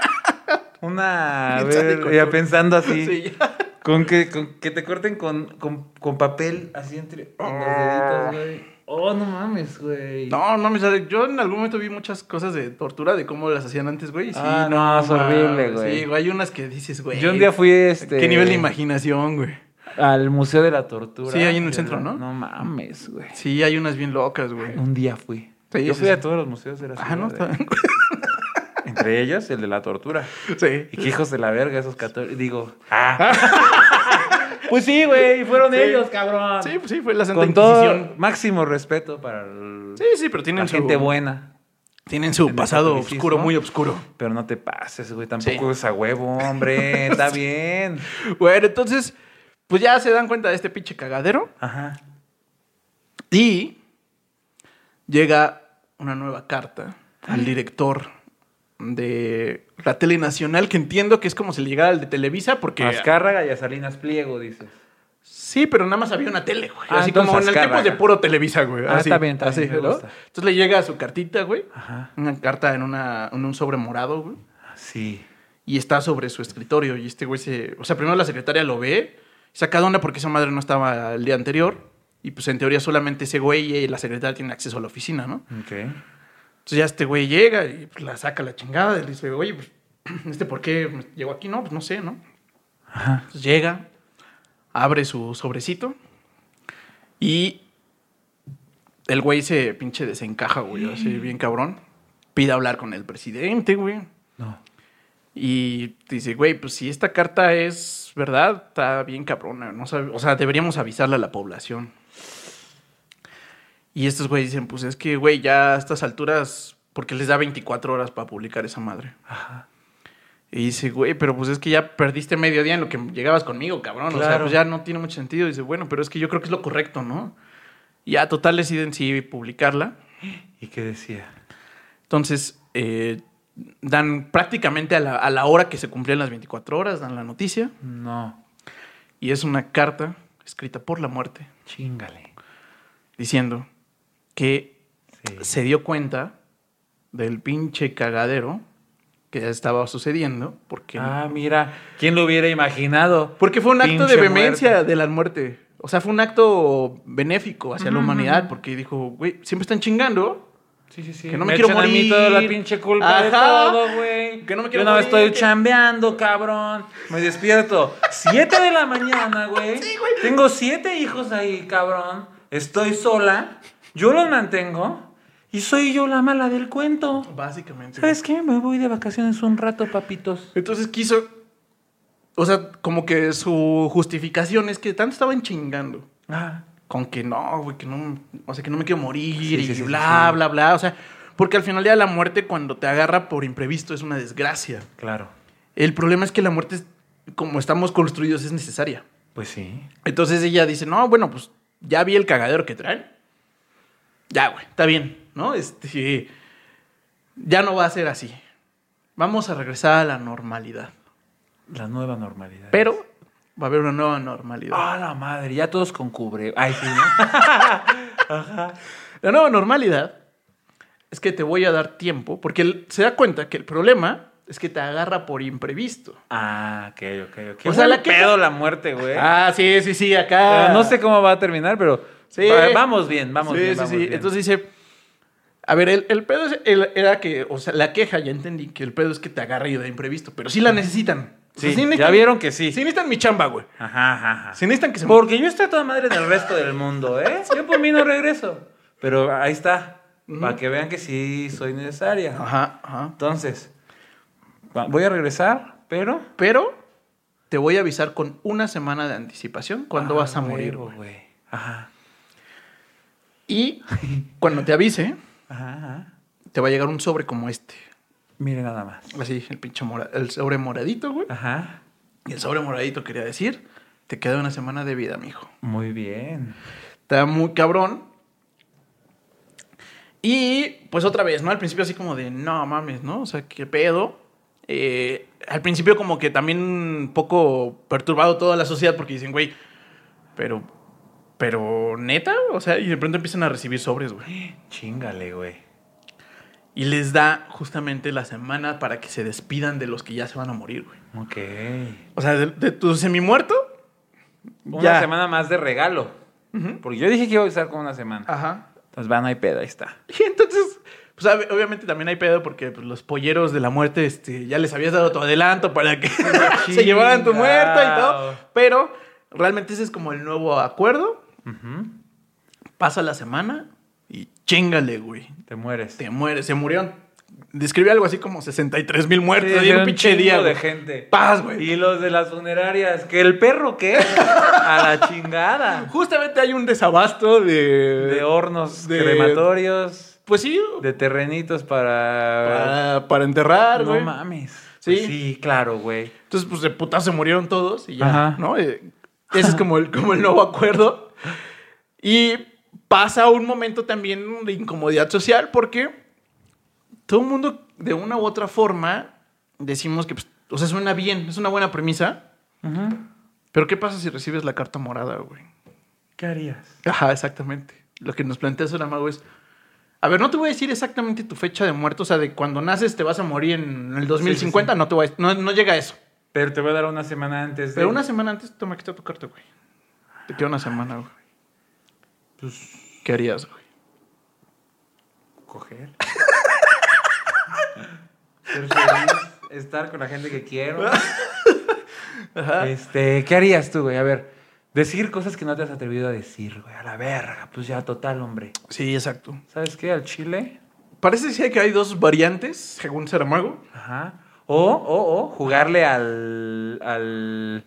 Una, a ver, ya pensando así. Sí, ya. Con que, con que te corten con, con, con papel así entre en los deditos, güey. Oh, no mames, güey. No, no, me yo en algún momento vi muchas cosas de tortura, de cómo las hacían antes, güey. Sí, Ah, no, es horrible, mames, güey. Sí, güey, hay unas que dices, güey. Yo un día fui este. ¿Qué nivel de imaginación, güey? Al Museo de la Tortura. Sí, ahí en el centro, ¿no? No mames, güey. Sí, hay unas bien locas, güey. Un día fui. Sí, Yo fui sí. a todos los museos de la ciudad. Ah, no, eh. está bien. Entre ellos, el de la tortura. Sí. Y qué hijos de la verga esos católicos. Digo, ah. pues sí, güey, fueron Sí. ellos, cabrón. Sí, pues sí, fue la Santa Con Inquisición. todo máximo respeto para el- Sí, sí, pero tienen la su, gente buena. Tienen su pasado oscuro, muy oscuro. Pero no te pases, güey. Tampoco Sí. es a huevo, hombre. Está bien. Bueno, entonces, pues ya se dan cuenta de este pinche cagadero. Ajá. Y llega una nueva carta al director de la tele nacional, que entiendo que es como si le llegara al de Televisa, porque... Azcárraga y a Salinas Pliego, dices. Sí, pero nada más había una tele, güey. Ah, así como en el tiempo de puro Televisa, güey. Ah, así, está bien, está así, bien. Entonces le llega su cartita, güey. Ajá. Una carta en, una, en un sobre morado, güey. Sí. Y está sobre su escritorio. Y este güey se... O sea, primero la secretaria lo ve, saca de onda porque esa madre no estaba el día anterior. Y pues en teoría solamente ese güey y la secretaria tienen acceso a la oficina, ¿no? Ok. Entonces ya este güey llega y pues, la saca la chingada. Y le dice, oye, pues, ¿este por qué llegó aquí? No, pues no sé, ¿no? Ajá. Entonces llega, abre su sobrecito y el güey se pinche desencaja, güey, así bien cabrón. Pide hablar con el presidente, güey. No. Y dice, güey, pues si esta carta es verdad, está bien cabrona. No sabe- o sea, deberíamos avisarle a la población. Y estos güeyes dicen, pues es que, güey, ya a estas alturas, porque les da 24 horas para publicar esa madre. Ajá. Y dice, güey, pero pues es que ya perdiste medio día en lo que llegabas conmigo, cabrón. O sea, pues ya no tiene mucho sentido. dice, bueno, pero es que yo creo que es lo correcto, ¿no? Y ya, total, deciden sí publicarla. ¿Y qué decía? Entonces, eh, dan prácticamente a la, a la hora que se cumplían las 24 horas, dan la noticia. No. Y es una carta escrita por la muerte, Chingale. diciendo que Sí. se dio cuenta del pinche cagadero que ya estaba sucediendo, porque, Ah, mira. ¿Quién lo hubiera imaginado? porque fue un acto de vehemencia muerte. de la muerte. O sea, fue un acto benéfico hacia la humanidad, porque dijo, güey, siempre están chingando. Sí, sí, sí. Que no me quiero echan a mí morir. toda la pinche culpa de todo, güey. Que no me quiero Yo no morir, estoy que- chambeando, cabrón. Me despierto. Siete de la mañana, güey. Tengo siete hijos ahí, cabrón. Estoy sola. Yo los mantengo. Y soy yo la mala del cuento. Básicamente. ¿Sabes qué? Me voy de vacaciones un rato, papitos. Entonces quiso. O sea, como que su justificación es que tanto estaban chingando. Ah, Con que no, güey, que no. O sea, que no me quiero morir Sí, y sí, sí, bla, bla, bla. O sea, porque al final de la muerte, cuando te agarra por imprevisto, es una desgracia. claro. El problema es que la muerte, como estamos construidos, es necesaria. Pues sí. Entonces ella dice, no, bueno, pues ya vi el cagadero que traen. Ya, güey, está bien, ¿no? Este, ya no va a ser así. Vamos a regresar a la normalidad. La nueva normalidad. Pero va a haber una nueva normalidad. Ah, la madre, ya todos con cubre. Ay, sí, ¿no? La nueva normalidad es que te voy a dar tiempo, porque se da cuenta que el problema es que te agarra por imprevisto. ah, ok, ok, ok. O sea, la pedo la muerte, güey. Ah, sí, sí, sí, acá. Pero no sé cómo va a terminar, pero Sí. va- vamos bien, vamos sí, bien, sí, vamos sí. bien. Entonces dice, a ver, el, el pedo es- el- era que, o sea, la queja, ya entendí que el pedo es que te agarra y de imprevisto, pero sí la necesitan. O sea, Sí, ya vieron que sí. Sí necesitan mi chamba, güey. Ajá, ajá, ajá. Sí necesitan que se... Porque yo estoy toda madre del resto del mundo, ¿eh? Yo por mí no regreso. Pero ahí está. Para que vean que sí soy necesaria. Ajá, ajá. Entonces, voy a regresar, pero. Pero te voy a avisar con una semana de anticipación cuando Ah, vas a morir, güey. Ajá. Y cuando te avise, Ajá, ajá. te va a llegar un sobre como este. Mire nada más. Así, el pinche mora- el sobre moradito, güey. Ajá. Y el sobre moradito quería decir, te queda una semana de vida, mijo. Muy bien. Está muy cabrón. Y pues otra vez, ¿no? Al principio así como de, no mames, ¿no? O sea, qué pedo. Eh, al principio como que también un poco perturbado toda la sociedad porque dicen, güey, pero, pero neta, o sea, y de pronto empiezan a recibir sobres, güey. Chingale, güey. Y les da justamente la semana para que se despidan de los que ya se van a morir, güey. Ok. O sea, de, de tu semi-muerto. Una ya. semana más de regalo. Porque yo dije que iba a estar con una semana. Ajá. Entonces, va, no hay pedo, ahí está. Y entonces, pues ob- obviamente también hay pedo porque pues, los polleros de la muerte este, ya les habías dado tu adelanto para que se llevaran tu muerta y todo. Pero realmente ese es como el nuevo acuerdo. Pasa la semana y chingale, güey. Te mueres. Te mueres. Se murieron. Describe algo así como 63 mil muertos Sí, un pinche día. de güey. gente. Paz, güey. Y los de las funerarias, que el perro qué? A la chingada. Justamente hay un desabasto de. De hornos de- crematorios, Pues sí. de terrenitos para. Para, para enterrar, no güey. mames. Sí. Pues sí, claro, güey. Entonces, pues de puta se murieron todos y ya, Ajá. ¿no? Eh, ese es como el, como el nuevo acuerdo. Y pasa un momento también de incomodidad social porque todo el mundo, de una u otra forma, decimos que, pues, o sea, suena bien, es una buena premisa. Pero ¿qué pasa si recibes la carta morada, güey? ¿Qué harías? Ajá, exactamente. Lo que nos plantea Saramago es... A ver, no te voy a decir exactamente tu fecha de muerte, o sea, de cuando naces te vas a morir en el 2050, sí. no te voy a- no, no llega a eso. Pero te voy a dar una semana antes de. Pero una semana antes, toma, está tu carta, güey. Te queda una semana, güey. Pues. ¿Qué harías, güey? Coger. Ser feliz. Estar con la gente que quiero. Ajá. Este, ¿qué harías tú, güey? A ver, decir cosas que no te has atrevido a decir, güey. A la verga. Pues ya, total, hombre. Sí, exacto. ¿Sabes qué? Al chile. Parece ser que hay dos variantes, según Saramago. Ajá. O, o, o, jugarle al. al.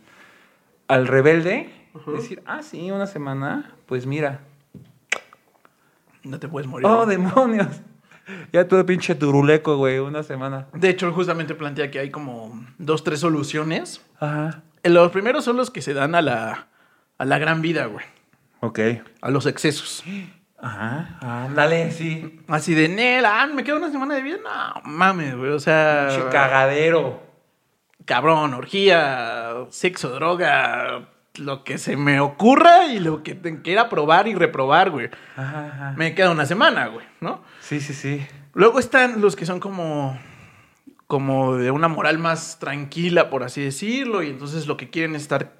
al rebelde. Decir, ah, sí, una semana. Pues mira. No te puedes morir. Oh, demonios. Ya todo pinche turuleco, güey, una semana. De hecho, justamente plantea que hay como dos, tres soluciones. Ajá. Eh, Los primeros son los que se dan a la, a la gran vida, güey. Ok. A los excesos. Ajá. Ándale, sí. Así de, Nela, ah, me queda una semana de vida. No, mames, güey. O sea, Pinche cagadero. cabrón, orgía, sexo, droga, lo que se me ocurra y lo que te quiera probar y reprobar, güey. Ajá, ajá. Me queda una semana, güey, ¿no? Sí, sí, sí. Luego están los que son como como de una moral más tranquila, por así decirlo, y entonces lo que quieren es estar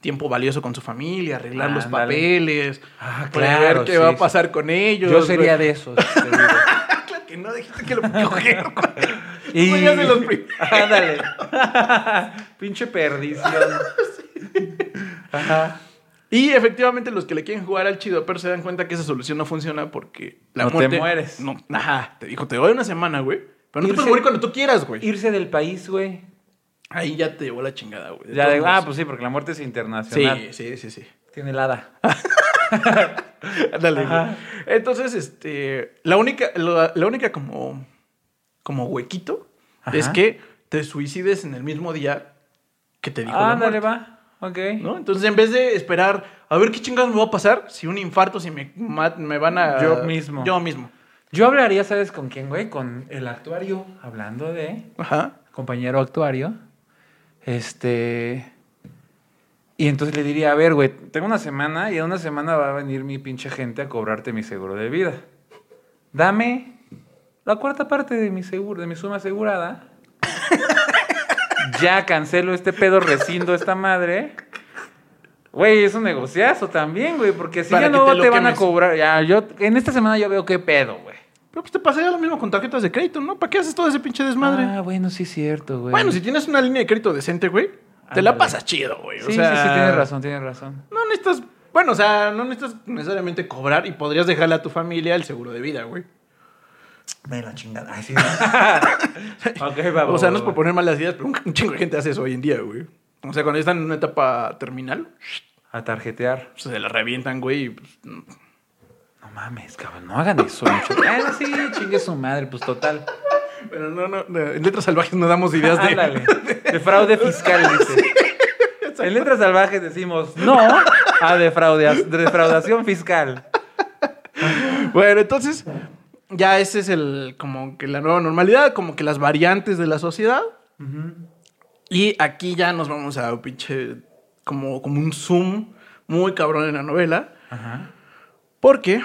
tiempo valioso con su familia, arreglar los papeles, Ah, claro, qué sí, va a sí. pasar con ellos. Yo sería güey. de esos. Claro que no, dijiste que lo coger, güey. Y- Tú de los primeros. Ándale. Pinche perdición. Ajá. Y efectivamente los que le quieren jugar al chido, pero se dan cuenta que esa solución no funciona porque la No te muerte... mueres. No, ajá, te dijo, te doy una semana, güey. Pero no te puedes morir cuando tú quieras, güey. Irse del país, güey. Ahí ya te llevó la chingada, güey. Ya de, ah, pues sí, porque la muerte es internacional. Sí, sí, sí, sí. Tiene el hada. Ándale, güey. Entonces, este, la única, la, la única como, como huequito Ajá. es que te suicides en el mismo día que te dijo la Ándale, muerte, va. Ok. ¿no? Entonces, en vez de esperar a ver qué chingados me va a pasar, si un infarto, si me, me van a... Yo mismo. Yo mismo. Yo hablaría, ¿sabes con quién, güey? Con el actuario. Hablando de Ajá. compañero actuario. Este. Y entonces le diría, a ver, güey, tengo una semana y en una semana va a venir mi pinche gente a cobrarte mi seguro de vida. Dame la cuarta parte de mi seguro, de mi suma asegurada. ya cancelo este pedo, rescindo esta madre. Güey, es un negociazo también, güey, porque si Para ya no te te, van a cobrar, ya, yo, en esta semana yo veo qué pedo, güey. Pero pues te pasaría lo mismo con tarjetas de crédito, ¿no? ¿Para qué haces todo ese pinche desmadre? Ah, bueno, sí es cierto, güey. bueno, si tienes una línea de crédito decente, güey, te la pasas chido, güey. Sí, o sea, sí, sí, tienes razón, tienes razón. No necesitas, bueno, o sea, no necesitas necesariamente cobrar y podrías dejarle a tu familia el seguro de vida, güey. Me la chingada. Ay, sí. ok, va, O sea, va, no es por poner malas ideas, pero un, chingo de gente hace eso hoy en día, güey. O sea, cuando están en una etapa terminal, A tarjetear. pues, se la revientan, güey. y, pues, no. No mames, cabrón, no hagan eso. mucho. Ah, sí, chingue su madre, pues total. Pero no, no, no, en letras salvajes no damos ideas de... Ándale. De fraude fiscal, dice. En letras salvajes decimos no a defraudación fiscal. Bueno, entonces, ya ese es el, como que la nueva normalidad, como que las variantes de la sociedad. Y aquí ya nos vamos a pinche, como, como un zoom muy cabrón en la novela. Ajá. Porque,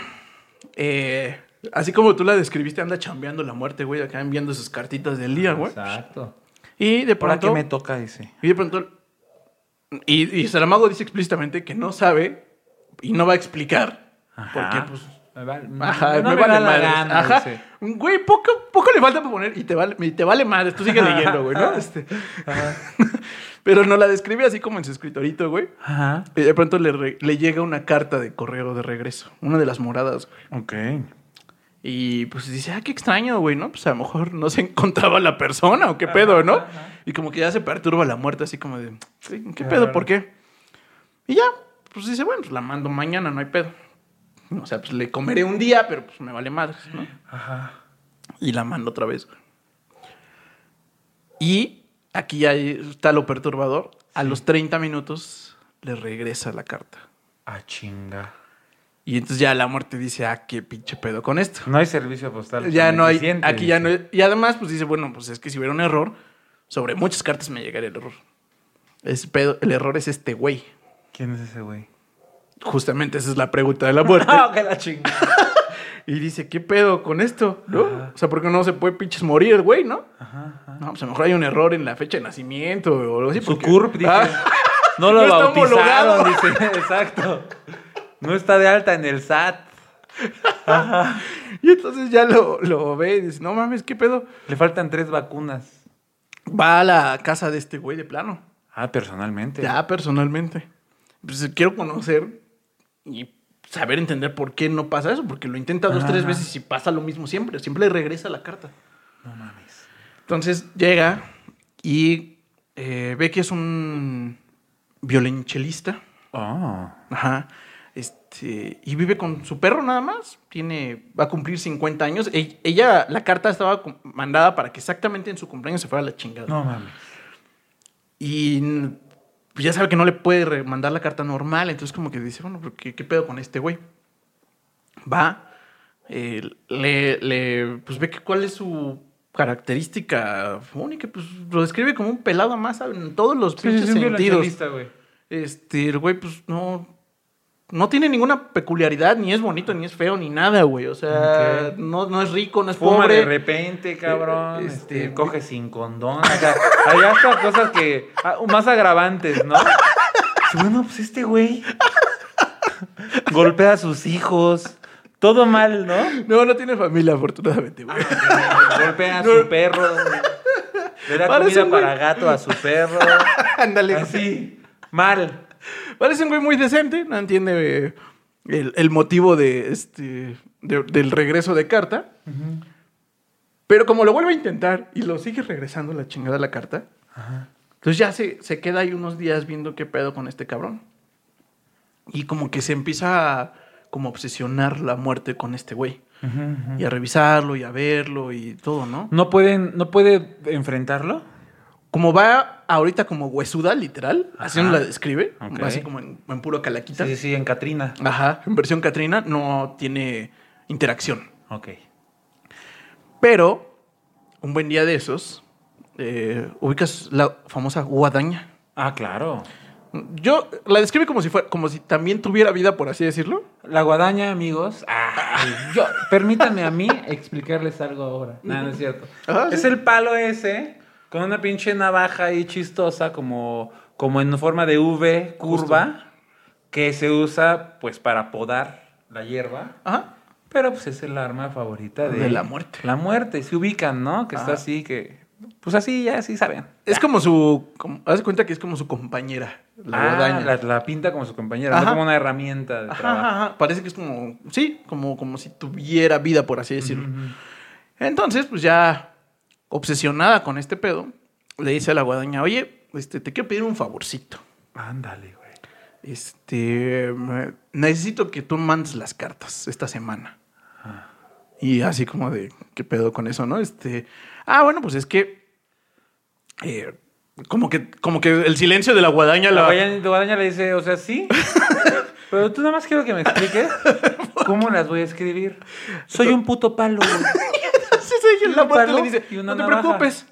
eh, así como tú la describiste, anda chambeando la muerte, güey, acá enviando sus cartitas del día, güey. Exacto. Y de ¿Por pronto... qué me toca ese? Y de pronto... Y, y Saramago dice explícitamente que no sabe y no va a explicar. Ajá. Porque, pues... Me vale, Ajá, no me, me vale gana, Ajá. dice. Güey, poco, poco le falta para poner y te vale, y te vale madres. Tú sigue leyendo, güey, ¿no? Este, Pero no la describe así como en su escritorito, güey. Ajá. Y de pronto le, re- le llega una carta de correo de regreso. Una de las moradas, güey. Ok. Y pues dice, ah, qué extraño, güey, ¿no? Pues a lo mejor no se encontraba la persona o qué pedo, ¿no? Y como que ya se perturba la muerte, así como de, "Sí, ¿qué pedo? ¿Por qué? Y ya, pues dice, bueno, pues la mando mañana, no hay pedo. O sea, pues le comeré un día, pero pues me vale madres, ¿no? Ajá. Y la mando otra vez. Y aquí ya está lo perturbador. A los 30 minutos le regresa la carta. Ah, chinga. Y entonces ya la muerte dice, ah, qué pinche pedo con esto. No hay servicio postal. Ya no hay, aquí ya no hay- Y además, pues dice, bueno, pues es que si hubiera un error, sobre muchas cartas me llegaría el error. Pedo, el error es este güey. ¿Quién es ese güey? Justamente esa es la pregunta de la muerte. Ah, que la chingada. y dice, ¿qué pedo con esto? ¿No? Ajá. O sea, ¿por qué no se puede pinches morir el güey, no? Ajá, ajá. No, pues a lo mejor hay un error en la fecha de nacimiento o algo así. Su porque- CURP, dice. Ah, No lo No bautizaron, dice. Exacto. No está de alta en el SAT. y entonces ya lo, lo ve y dice, no mames, ¿qué pedo? Le faltan tres vacunas. Va a la casa de este güey de plano. Ah, personalmente. Ya, personalmente. Pues quiero conocer y saber entender por qué no pasa eso, porque lo intenta dos, Ajá. tres veces y pasa lo mismo siempre. Siempre regresa la carta. No mames. Entonces llega y eh, ve que es un violonchelista. Oh. Ajá. Este, y vive con su perro nada más. Tiene, va a cumplir 50 años. E- Ella, la carta estaba mandada para que exactamente en su cumpleaños se fuera a la chingada. No mames. Y pues ya sabe que no le puede mandar la carta normal. Entonces como que dice, bueno, ¿qué, qué pedo con este güey? Va, eh, le, le, pues ve que cuál es su característica única. Pues lo describe como un pelado más en todos los Sí, pinches sí, sentidos. Este, el güey, pues no. No tiene ninguna peculiaridad, ni es bonito, ni es feo, ni nada, güey. O sea, no, no es rico, no es Fuma pobre. de repente, cabrón. Eh, Este, este- coge sin condón. O sea, hay hasta cosas que. ah, más agravantes, ¿no? Bueno, pues este güey. Golpea a sus hijos. Todo mal, ¿no? No, no tiene familia, afortunadamente, güey. Golpea a su perro. Le da comida para gato a su perro. Ándale. Así. Mal. Parece un güey muy decente, no entiende eh, el, el motivo de este de- del regreso de carta. Pero como lo vuelve a intentar y lo sigue regresando la chingada la carta, entonces ya se, se queda ahí unos días viendo qué pedo con este cabrón. Y como que se empieza a como obsesionar la muerte con este güey. Y a revisarlo y a verlo y todo, ¿no? ¿No, pueden, ¿No puede enfrentarlo? Como va ahorita como huesuda, literal, así nos la describe, así como en, en puro calaquita. Sí, sí, en Katrina. Ajá, en versión Katrina no tiene interacción. Ok. Pero, un buen día de esos, eh, ubicas la famosa guadaña. Ah, claro. Yo la describe como si fuera, como si también tuviera vida, por así decirlo. La guadaña, amigos. Ay, yo, permítanme a mí explicarles algo ahora. No, no es cierto. Ajá, es sí. el palo ese con una pinche navaja ahí chistosa, como, como en forma de V curva, que se usa pues para podar la hierba. Ajá. Pero pues es el arma favorita de, De la muerte. La muerte, se ubican, ¿no? Que está así, que. Pues así, ya sí saben. Es como su. Como, haz de cuenta que es como su compañera, la Ah, guadaña. la, la pinta como su compañera, Ajá. no como una herramienta de Ajá, trabajo. ajá. Parece que es como. Sí, como, como si tuviera vida, por así decirlo. Entonces, pues ya obsesionada con este pedo, le dice a la guadaña, oye, este, te quiero pedir un favorcito. Ándale, güey. Este, necesito que tú mandes las cartas esta semana. Y así como de, ¿qué pedo con eso, no? Este, ah, bueno, pues es que, eh, como que, como que el silencio de la guadaña La la guadaña le dice, o sea, sí. Pero tú nada más quiero que me expliques cómo las voy a escribir. Soy un puto palo, güey. Sí, sí, y Un la muerte le dice, no te navaja". preocupes,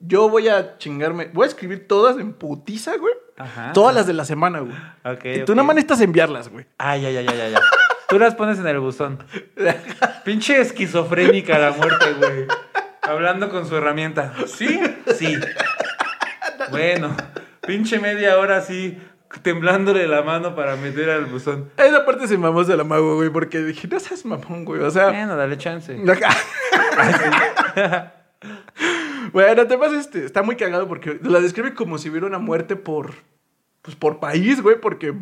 yo voy a chingarme, voy a escribir todas en putiza, güey. Ajá. Todas las de la semana, güey. Ok, y tú ok. nada más necesitas enviarlas, güey. Ay, ay, ay, ay, ay, ay. Tú las pones en el buzón. Pinche esquizofrénica la muerte, güey. Hablando con su herramienta. ¿Sí? Sí. Bueno, pinche media hora así, temblándole la mano para meter al buzón. Esa parte se mamó de la mago, güey, porque dije, no seas mamón, güey. O sea, Bueno, dale chance. bueno, te pasa este, está muy cagado porque la describe como si hubiera una muerte por, pues por país, güey, porque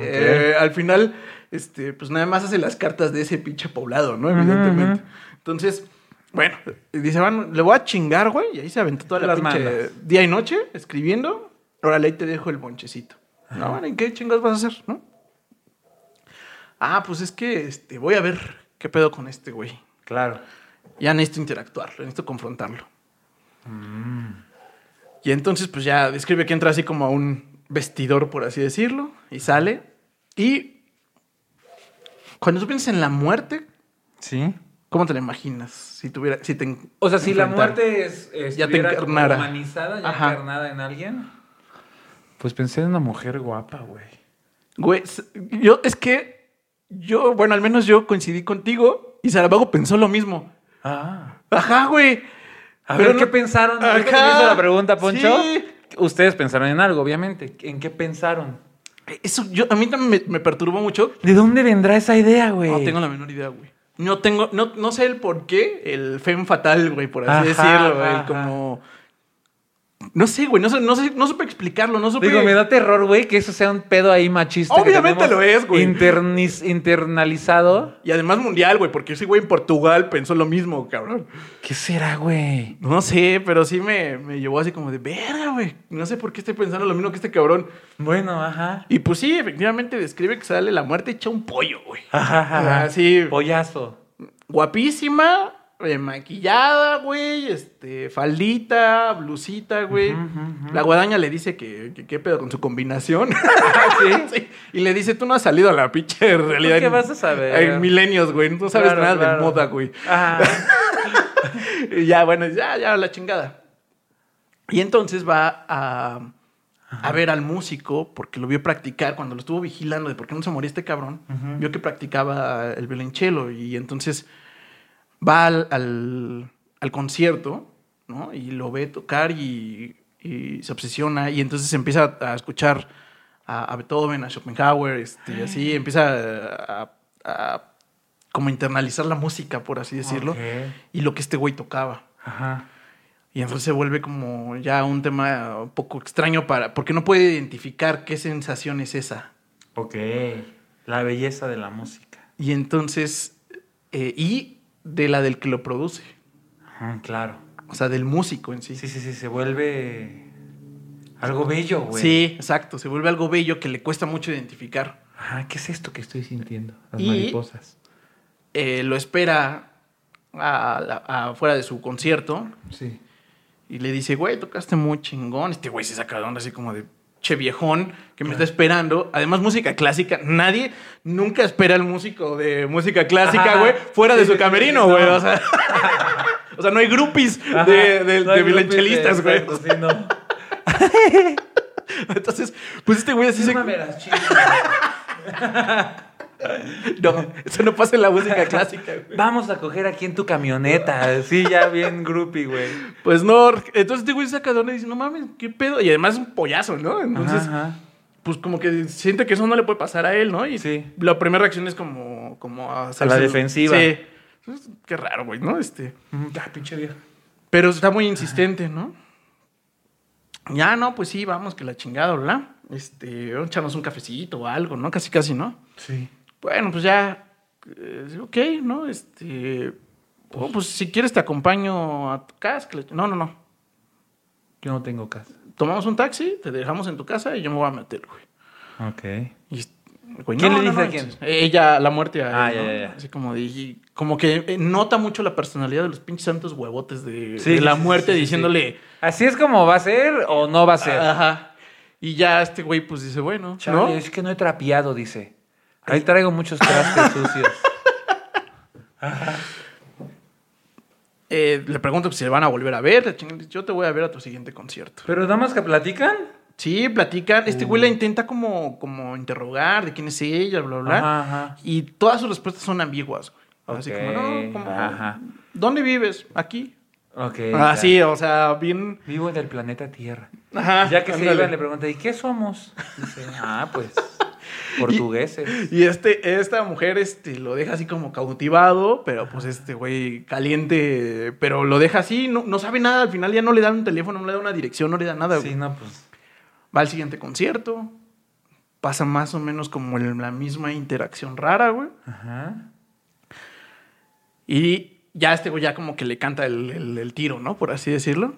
eh, al final, este, pues nada más hace las cartas de ese pinche poblado, ¿no? Evidentemente. Entonces, bueno, dice, van, le voy a chingar, güey, y ahí se aventó toda la Las pinche mandas. día y noche escribiendo. Órale, ahí te dejo el bonchecito. No, ¿y qué chingas vas a hacer, no? Ah, pues es que, este, voy a ver qué pedo con este güey. Claro. Ya necesito interactuar, necesito confrontarlo. Y entonces, pues ya describe que entra así como a un vestidor, por así decirlo, y sale. Y cuando tú piensas en la muerte, ¿Sí? ¿cómo te la imaginas? Si tuviera, si te en- O sea, si la muerte es, Ya te encarnara. humanizada, ya Ajá. encarnada en alguien. Pues pensé en una mujer guapa, güey. Güey, yo, es que yo, bueno, al menos yo coincidí contigo y Saramago pensó lo mismo. Ah. Ajá, güey. A Pero ver, no- ¿qué pensaron? Ajá. hizo la pregunta, Poncho. Sí. Ustedes pensaron en algo, obviamente. ¿En qué pensaron? Eso yo, a mí también me, me perturbó mucho. ¿De dónde vendrá esa idea, güey? No tengo la menor idea, güey. No tengo, no, no sé el por qué, el fem fatal, güey, por así Ajá, decirlo, güey. Como. No sé, güey, no, sé- no, sé- no supe explicarlo, no supe. Digo, me da terror, güey, que eso sea un pedo ahí machista. Obviamente lo es, güey. internis- internalizado. Y además mundial, güey, porque ese güey en Portugal pensó lo mismo, cabrón. ¿Qué será, güey? No sé, pero sí me, me llevó así como de verga, güey. No sé por qué estoy pensando lo mismo que este cabrón. Bueno, ajá. Y pues sí, efectivamente describe que sale la muerte hecha un pollo, güey. Ajá, ajá. Así, Pollazo. guapísima, eh, maquillada, güey, este, faldita, blusita, güey. La guadaña le dice que que qué pedo con su combinación. ¿Sí? Sí, Y le dice, tú no has salido a la pinche realidad. qué vas a saber? En milenios, güey. No sabes Claro, nada claro. de moda, güey. Y ya, bueno, ya, ya, la chingada. Y entonces va a, a ver al músico, porque lo vio practicar, cuando lo estuvo vigilando de por qué no se moría este cabrón, vio que practicaba el violonchelo y entonces va al, al, al concierto, ¿no? Y lo ve tocar y, y se obsesiona y entonces empieza a escuchar a, a Beethoven, a Schopenhauer, este, y así empieza a, a como internalizar la música, por así decirlo, y lo que este güey tocaba. Ajá. Y entonces se vuelve como ya un tema un poco extraño para. Porque no puede identificar qué sensación es esa. Ok. La belleza de la música. Y entonces. eh, y de la del que lo produce. Ajá, claro. O sea, del músico en sí. Sí, sí, sí, se vuelve algo bello, güey. Sí, exacto. Se vuelve algo bello que le cuesta mucho identificar. Ajá, ¿qué es esto que estoy sintiendo? Las Y- mariposas. Eh, lo espera afuera de su concierto Sí. y le dice, güey, tocaste muy chingón. Este güey se saca de onda así como de che viejón que me está esperando. Además, música clásica. Nadie nunca espera al músico de música clásica, güey, fuera de su sí, camerino, güey. no. O sea, o sea, no hay groupies Ajá, de, de, no hay de grupos violonchelistas, güey. sí, no. Entonces, pues este güey así se... No, eso no pasa en la música clásica, güey. Vamos a coger aquí en tu camioneta. Sí, ya bien groupie, güey. Pues no, entonces este güey se saca de onda y dice, no mames, qué pedo. Y además es un pollazo, ¿no? Entonces, Ajá, ajá. pues como que siente que eso no le puede pasar a él, ¿no? Y Sí. la primera reacción es como, como hacerse- la defensiva. Sí. Entonces, Qué raro, güey, ¿no? Este. Ah, pinche vieja. pero está muy insistente, ¿no? Ya, no, pues sí, vamos, que la chingada, ¿verdad? Este, a echarnos un cafecito o algo, ¿no? Casi, casi, ¿no? Sí. Bueno, pues ya, eh, ok, ¿no? Este, oh, pues si quieres te acompaño a tu casa. No, no, no. Yo no tengo casa. Tomamos un taxi, te dejamos en tu casa y yo me voy a meter, güey. Ok. Y, güey, ¿Quién no, le dice no, a quién? Ella, la muerte a Ah, él, ya, ya. Así como y como que eh, nota mucho la personalidad de los pinches santos huevotes de, Sí, de sí, la muerte sí, sí, diciéndole, ¿Así es como va a ser o no va a ser? ajá. Y ya este güey pues dice, bueno, Chale, es que no he trapeado, dice. Ahí traigo muchos trastes sucios. Eh, le pregunto si se van a volver a ver. Yo te voy a ver a tu siguiente concierto. Pero nada más que platican. Sí, platican. Este güey Uh. la intenta como, como interrogar de quién es ella, bla, bla, bla. Ajá, ajá. Y todas sus respuestas son ambiguas, güey. Así como, no, como, ajá. ¿dónde vives? Aquí. Ok. Ah, ya. sí, o sea, bien. Vivo en el planeta Tierra. Ajá. Ya que se iban, le pregunta, ¿y qué somos? Dice, ah, pues, portugueses. Y este, esta mujer este, lo deja así como cautivado, pero pues este güey caliente, pero lo deja así, no, no sabe nada, al final ya no le dan un teléfono, no le da una dirección, no le da nada. Sí, no, pues. Va al siguiente concierto, pasa más o menos como el- la misma interacción rara, güey. Ajá. Y ya este güey ya como que le canta el, el- el tiro, ¿no? Por así decirlo.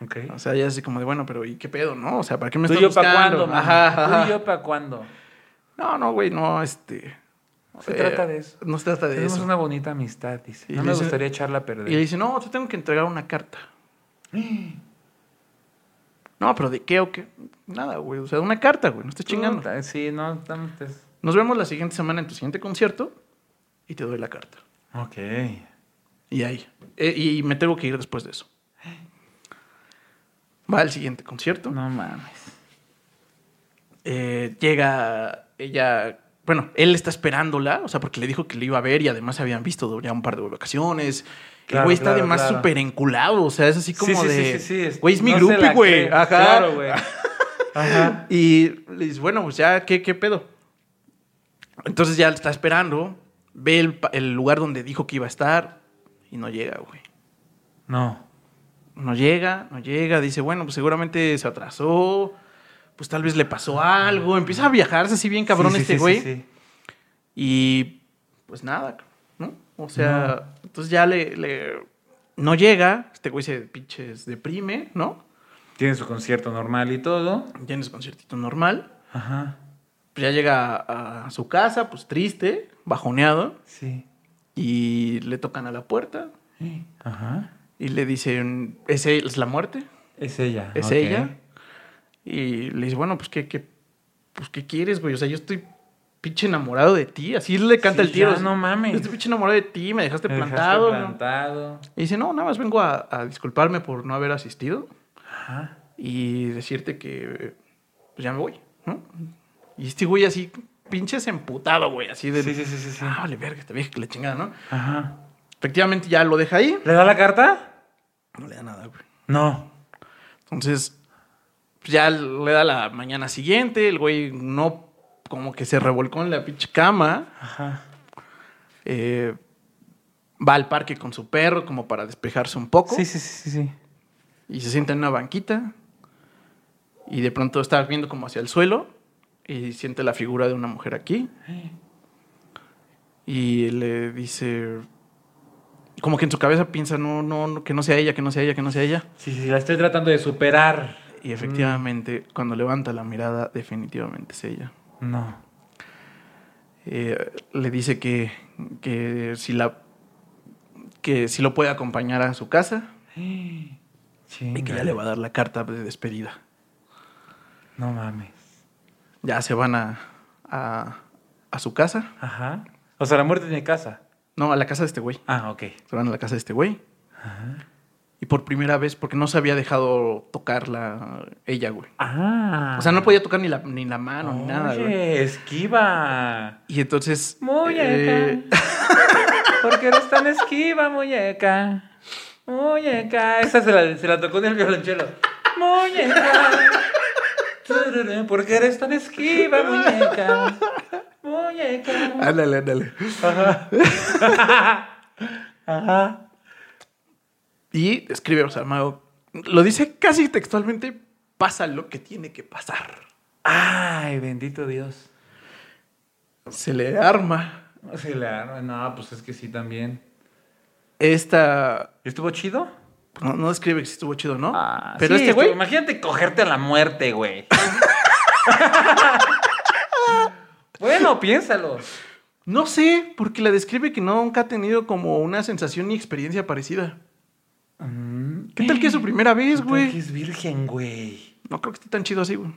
Ok. O sea, ya así como de, bueno, pero ¿y qué pedo, no? O sea, ¿para qué me ¿Tú y estás yo para buscando? cuándo? Ajá, ¿Tú y yo para cuándo? No, no, güey, no, este... No se eh, trata de eso. No se trata de Tenemos eso. una bonita amistad, dice. Y no me dice- gustaría echarla a perder. Y le dice, no, te tengo que entregar una carta. No, pero ¿de qué o qué? Nada, güey. O sea, una carta, güey. No estés chingando. Puta, Sí, no, no te- Nos vemos la siguiente semana en tu siguiente concierto y te doy la carta. Ok. Y ahí. Eh, y me tengo que ir después de eso. Va al siguiente concierto. No mames. Eh, llega ella. Bueno, él está esperándola, o sea, porque le dijo que le iba a ver y además se habían visto ya un par de vacaciones. el güey está claro, además claro. súper enculado, o sea, es así como Sí, de. sí, sí, sí, Güey, es mi no la güey. Ajá. Claro, güey. Ajá. Y le dice, bueno, pues ya, ¿qué, qué pedo? Entonces ya está esperando, ve el, el lugar donde dijo que iba a estar y no llega, güey. No. No llega, no llega, dice, bueno, pues seguramente se atrasó, pues tal vez le pasó algo, empieza a viajarse así bien cabrón Sí, sí, este sí, güey. sí, sí. Y pues nada, ¿no? O sea, entonces ya le, le- no llega, este güey se pinches deprime, ¿no? Tiene su concierto normal y todo. Tiene su conciertito normal. Ajá. Pues ya llega a, a su casa, pues triste, bajoneado, Sí. y le tocan a la puerta Ajá. y le dicen, ¿es, es la muerte? Es ella. ¿Es ella? Y le dice, bueno, pues ¿qué, qué, pues, ¿qué quieres, güey? O sea, yo estoy pinche enamorado de ti. Así le canta Sí, el tiro. ya, no mames. Yo estoy pinche enamorado de ti, me dejaste Me dejaste plantado. Y dice, no, nada más vengo a, a disculparme por no haber asistido Ajá. y decirte que pues ya me voy, ¿no? Y este güey así, pinches emputado, güey, así de... Sí, sí, sí, sí. Ah, vale, verga, esta vieja que le chingada, ¿no? Ajá. Efectivamente ya lo deja ahí. ¿Le da la carta? No le da nada, güey. No. Entonces, ya le da la mañana siguiente, el güey no, como que se revolcó en la pinche cama, Ajá. eh, va al parque con su perro como para despejarse un poco. Sí, sí, sí, sí. Y se sienta en una banquita. Y de pronto está viendo como hacia el suelo. Y siente la figura de una mujer aquí. Y le dice. Como que en su cabeza piensa, no, no, no, que no sea ella, que no sea ella, que no sea ella. Sí, sí, la estoy tratando de superar. Y efectivamente, cuando levanta la mirada, definitivamente es ella. No. Eh, le dice que, que si la que si lo puede acompañar a su casa y que ya le va a dar la carta de despedida. No mames. Ya se van a, a, a su casa. Ajá. O sea, la muerte tiene casa. No, a la casa de este güey. Ah, ok. Se van a la casa de este güey. Y por primera vez, porque no se había dejado tocar la, ella, güey. Ah. O sea, no podía tocar ni la, ni la mano, ni nada, güey. Oye, esquiva. Y entonces... Muñeca. eh, ¿Por qué eres tan esquiva, muñeca? Muñeca. Esa se la, se la tocó en el violonchelo. Muñeca. Tururú, ¿Por qué eres tan esquiva, muñeca? Muñeca. ándale, ándale. Ajá. Y escribe, o sea, Mago, lo dice casi textualmente, pasa lo que tiene que pasar. Ay, bendito Dios. Se le arma Sí, la- no, pues es que sí también. esta... ¿Estuvo chido? No, no describe si estuvo chido, ¿no? Ah, Pero sí, este güey... Imagínate cogerte a la muerte, güey. bueno, piénsalo. No sé, porque la describe que nunca ha tenido como una sensación ni experiencia parecida. ¿Qué tal que es su primera vez, ¿Qué tal que güey? es virgen, güey. No creo que esté tan chido así, güey.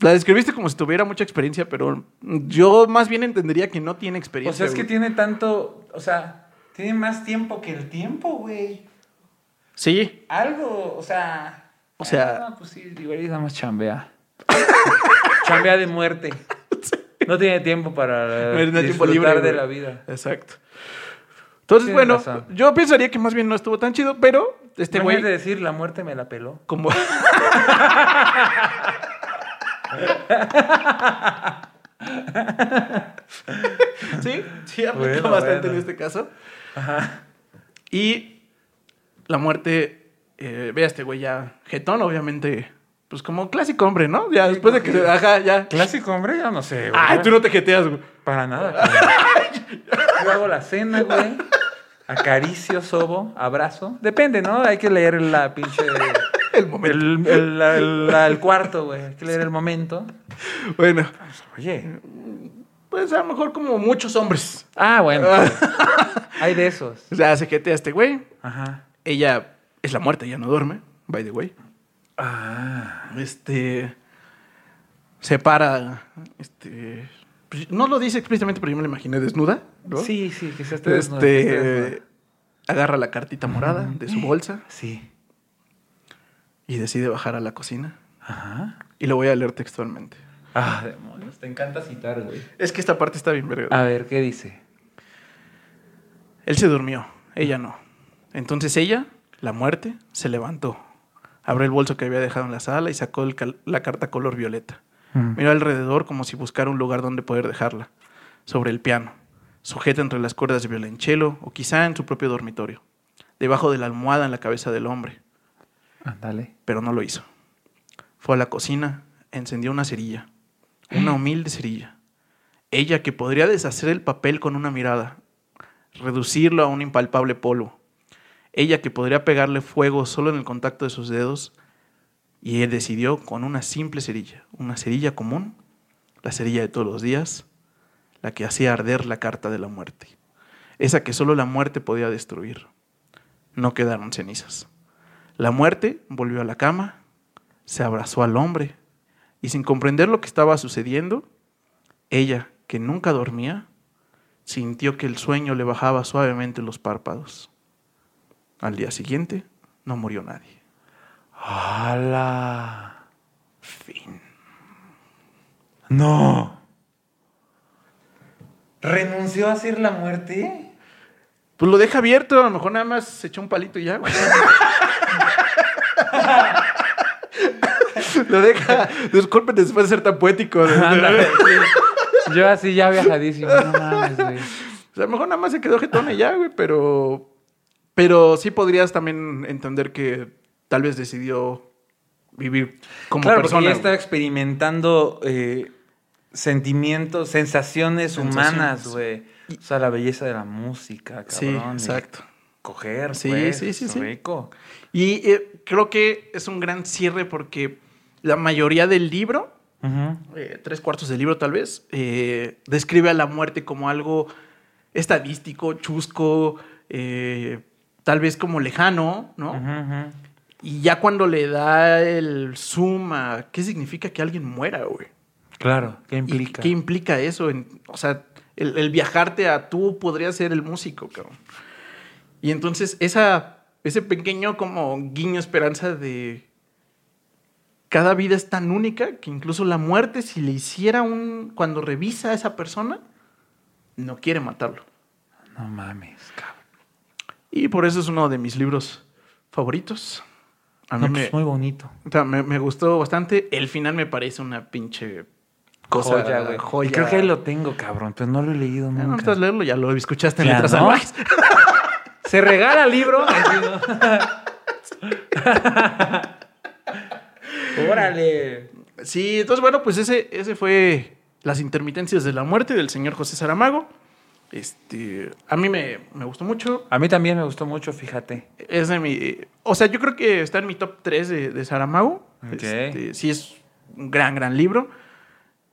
La describiste como si tuviera mucha experiencia, pero yo más bien entendería que no tiene O experiencia. sea, es que tiene tanto. O sea, tiene más tiempo que el tiempo, güey. Sí, Algo, o sea. O sea- Ah, pues sí, igual nada más chambea. chambea de muerte. No tiene tiempo para No tiene tiempo disfrutar libre, de güey. la vida. exacto. Entonces, Tienes bueno, razón. yo pensaría que más bien no estuvo tan chido, pero este güey, Imagínate decir, la muerte me la peló. como... sí, sí, aplica Bueno, bastante bueno. en este caso. Y la muerte, eh, ve a este güey ya jetón, obviamente, pues como clásico hombre, ¿no? Ya después de que se... Ajá, ya. Clásico, hombre, yo no sé, güey. Ay, tú no te jeteas, güey. Para nada. Yo hago la cena, güey. Acaricio, sobo, abrazo. Depende, ¿no? Hay que leer la pinche. El momento. El, cuarto, güey. Hay que leer el momento. Bueno, Oye. pues a lo mejor como muchos hombres. Ah, bueno. Hay de esos. O sea, se jetea este güey. Ajá. Ella es la muerte, ya no duerme, by the way. Ah. Este. Se para. Este. pues, no lo dice explícitamente, pero yo me la imaginé desnuda. ¿no? Sí, sí, esté desnuda, que esté Este. desnuda. Agarra la cartita morada de su bolsa Sí. y decide bajar a la cocina. Ajá. Y lo voy a leer textualmente. Ah, demonios. Te encanta citar, güey. Es que esta parte está bien verga. A ver, ¿qué dice? Él se durmió, ella no. Entonces ella, la muerte, se levantó. Abrió el bolso que había dejado en la sala y sacó el la carta color violeta. Mm. Miró alrededor como si buscara un lugar donde poder dejarla. Sobre el piano, sujeta entre las cuerdas de violonchelo o quizá en su propio dormitorio. Debajo de la almohada en la cabeza del hombre. Ándale. Pero no lo hizo. Fue a la cocina, encendió una cerilla. Una humilde cerilla. Ella que podría deshacer el papel con una mirada, reducirlo a un impalpable polvo. Ella que podría pegarle fuego solo en el contacto de sus dedos. Y él decidió con una simple cerilla, una cerilla común, la cerilla de todos los días, la que hacía arder la carta de la muerte. Esa que solo la muerte podía destruir. No quedaron cenizas. La muerte volvió a la cama, se abrazó al hombre y sin comprender lo que estaba sucediendo, ella, que nunca dormía, sintió que el sueño le bajaba suavemente los párpados. Al día siguiente no murió nadie. ¡Hala! Fin. No. ¿Renunció a hacer la muerte? Pues lo deja abierto, a lo mejor nada más se echó un palito y ya, güey. lo deja. Disculpen después de ser tan poético. Ándale, sí. Yo así ya viajadísimo. No mames, güey. O sea, a lo mejor nada más se quedó jetón y ya, güey, pero. Pero sí podrías también entender que tal vez decidió vivir como claro, porque persona. güey. estaba experimentando eh, sentimientos, sensaciones Sensaciones. humanas, güey. O sea, la belleza de la música, cabrón. Sí, exacto. Coger, Sí, pues, sí, sí, sí. rico. Y eh, creo que es un gran cierre porque la mayoría del libro, eh, tres cuartos del libro tal vez, eh, describe a la muerte como algo estadístico, chusco, eh, tal vez como lejano, ¿no? Y ya cuando le da el zoom a qué significa que alguien muera, güey. Claro, ¿qué ¿Y implica? ¿Qué implica eso? En- o sea, el, el viajarte a tú podrías ser el músico, cabrón. Y entonces esa, ese pequeño como guiño esperanza de cada vida es tan única que incluso la muerte, si le hiciera un... Cuando revisa a esa persona, no quiere matarlo. No mames, cabrón. Y por eso es uno de mis libros favoritos. A mí No, me, pues, muy bonito. o sea, me, me gustó bastante. El final me parece una pinche cosa, joya, güey. joya. Y Creo que ahí lo tengo, cabrón, pero no lo he leído Ah, No nunca. necesitas leerlo, ya lo escuchaste en letras ¿no? Se regala libro. Así, ¿no? Órale. Sí, entonces bueno, pues ese, ese fue Las intermitencias de la muerte del señor José Saramago. Este, a mí me, me gustó mucho. A mí también me gustó mucho, fíjate. Es de mi, o sea, yo creo que está en mi top 3 de, de Saramago. Ok. Este, sí, es un gran, gran libro.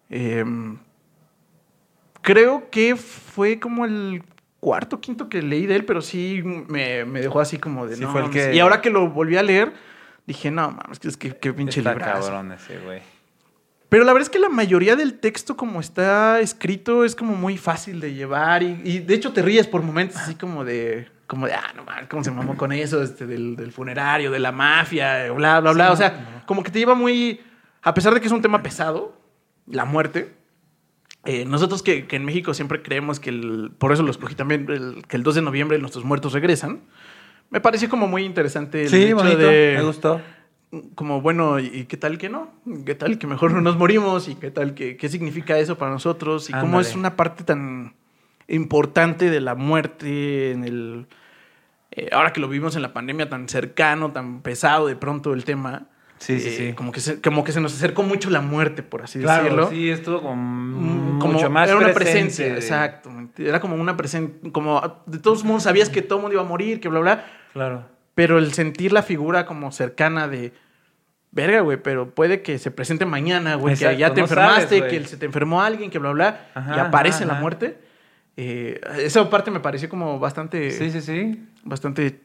Em, creo que fue como el cuarto, quinto que leí de él, pero sí me, me dejó así como de... Sí, no fue el mames. que- Y ahora que lo volví a leer, dije, no, mames, que es que qué pinche librazo. cabrón ese, güey. Pero la verdad es que la mayoría del texto como está escrito es como muy fácil de llevar y, y de hecho te ríes por momentos así como de, como de, ah, no mames, ¿cómo se mamó con eso? Este, del, del funerario, de la mafia, bla, bla, bla. Sí, o sea, no. como que te lleva muy, a pesar de que es un tema pesado, la muerte. eh, nosotros que, que en México siempre creemos que el, por eso lo escogí también, el- que el 2 de noviembre nuestros muertos regresan. Me pareció como muy interesante el Sí, hecho bonito. de Me gustó. Como bueno, ¿y qué tal que no? ¿Qué tal que mejor no nos morimos? ¿Y qué tal que qué significa eso para nosotros? ¿Y cómo es una parte tan importante de la muerte en el eh, ahora que lo vivimos en la pandemia tan cercano, tan pesado de pronto el tema? Sí, sí, eh, sí. Como que, se, como que se nos acercó mucho la muerte, por así Claro, decirlo. sí, estuvo como, Mm, como mucho más era una presencia, de- exacto. Era como una presencia, como de todos modos sabías que todo el mundo iba a morir, que bla, bla. Claro. Pero el sentir la figura como cercana de. Verga, güey, pero puede que se presente mañana, güey, que ya te no enfermaste, sabes, que se te enfermó alguien, que bla, bla, Ajá, y aparece ajá, la muerte. Eh, esa parte me pareció como bastante, Sí, sí, sí. bastante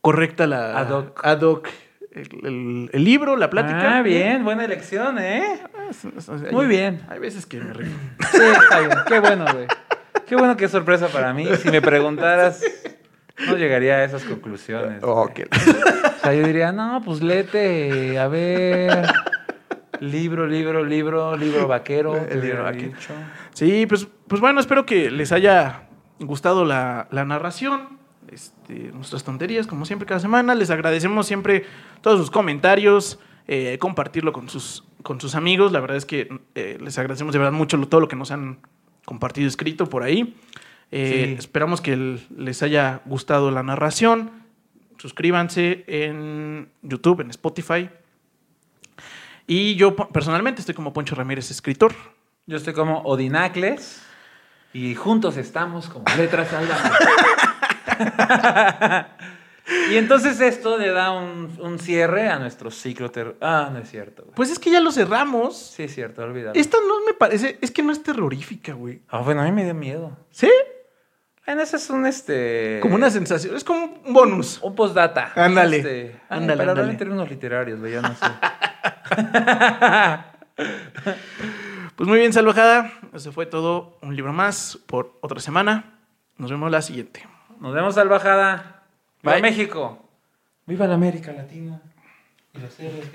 correcta la Ad hoc. ad hoc, el, el- el libro, la plática. Ah, bien, buena elección, ¿eh? Es- Muy bien. Hay veces que me río. Sí, está bien. Qué bueno, güey. Qué bueno, qué sorpresa para mí. Si me preguntaras, no llegaría a esas conclusiones. güey. Ok. O sea, yo diría, no, pues léete, a ver. Libro, libro, libro, libro vaquero. El te libro vaquero. dicho. Sí, pues, pues bueno, espero que les haya gustado la, la narración. Este, nuestras tonterías, como siempre, cada semana. Les agradecemos siempre todos sus comentarios, eh, compartirlo con sus, con sus amigos. La verdad es que eh, les agradecemos de verdad mucho lo- todo lo que nos han compartido escrito por ahí. Eh, Sí. Esperamos que el- les haya gustado la narración. Suscríbanse en YouTube, en Spotify. Y yo personalmente estoy como Poncho Ramírez, escritor. Yo estoy como Odinacles y juntos estamos como letras salvajes. y entonces esto le da un, un cierre a nuestro ciclo ter- Ah, no es cierto. güey. Pues es que ya lo cerramos. Sí, es cierto, olvídalo. Esta no me parece, es que no es terrorífica, güey. Ah, bueno, a mí me dio miedo. ¿Sí? Bueno, ese es un este. Como una sensación, es como un bonus. Un postdata. Ándale. Este, Ándale, para ándale. en términos literarios, güey, ya no sé. Pues muy bien, salvajada. Eso fue todo. Un libro más por otra semana. Nos vemos la siguiente. Nos vemos salvajada. ¡Viva. México! ¡Viva la América Latina! Y los héroes que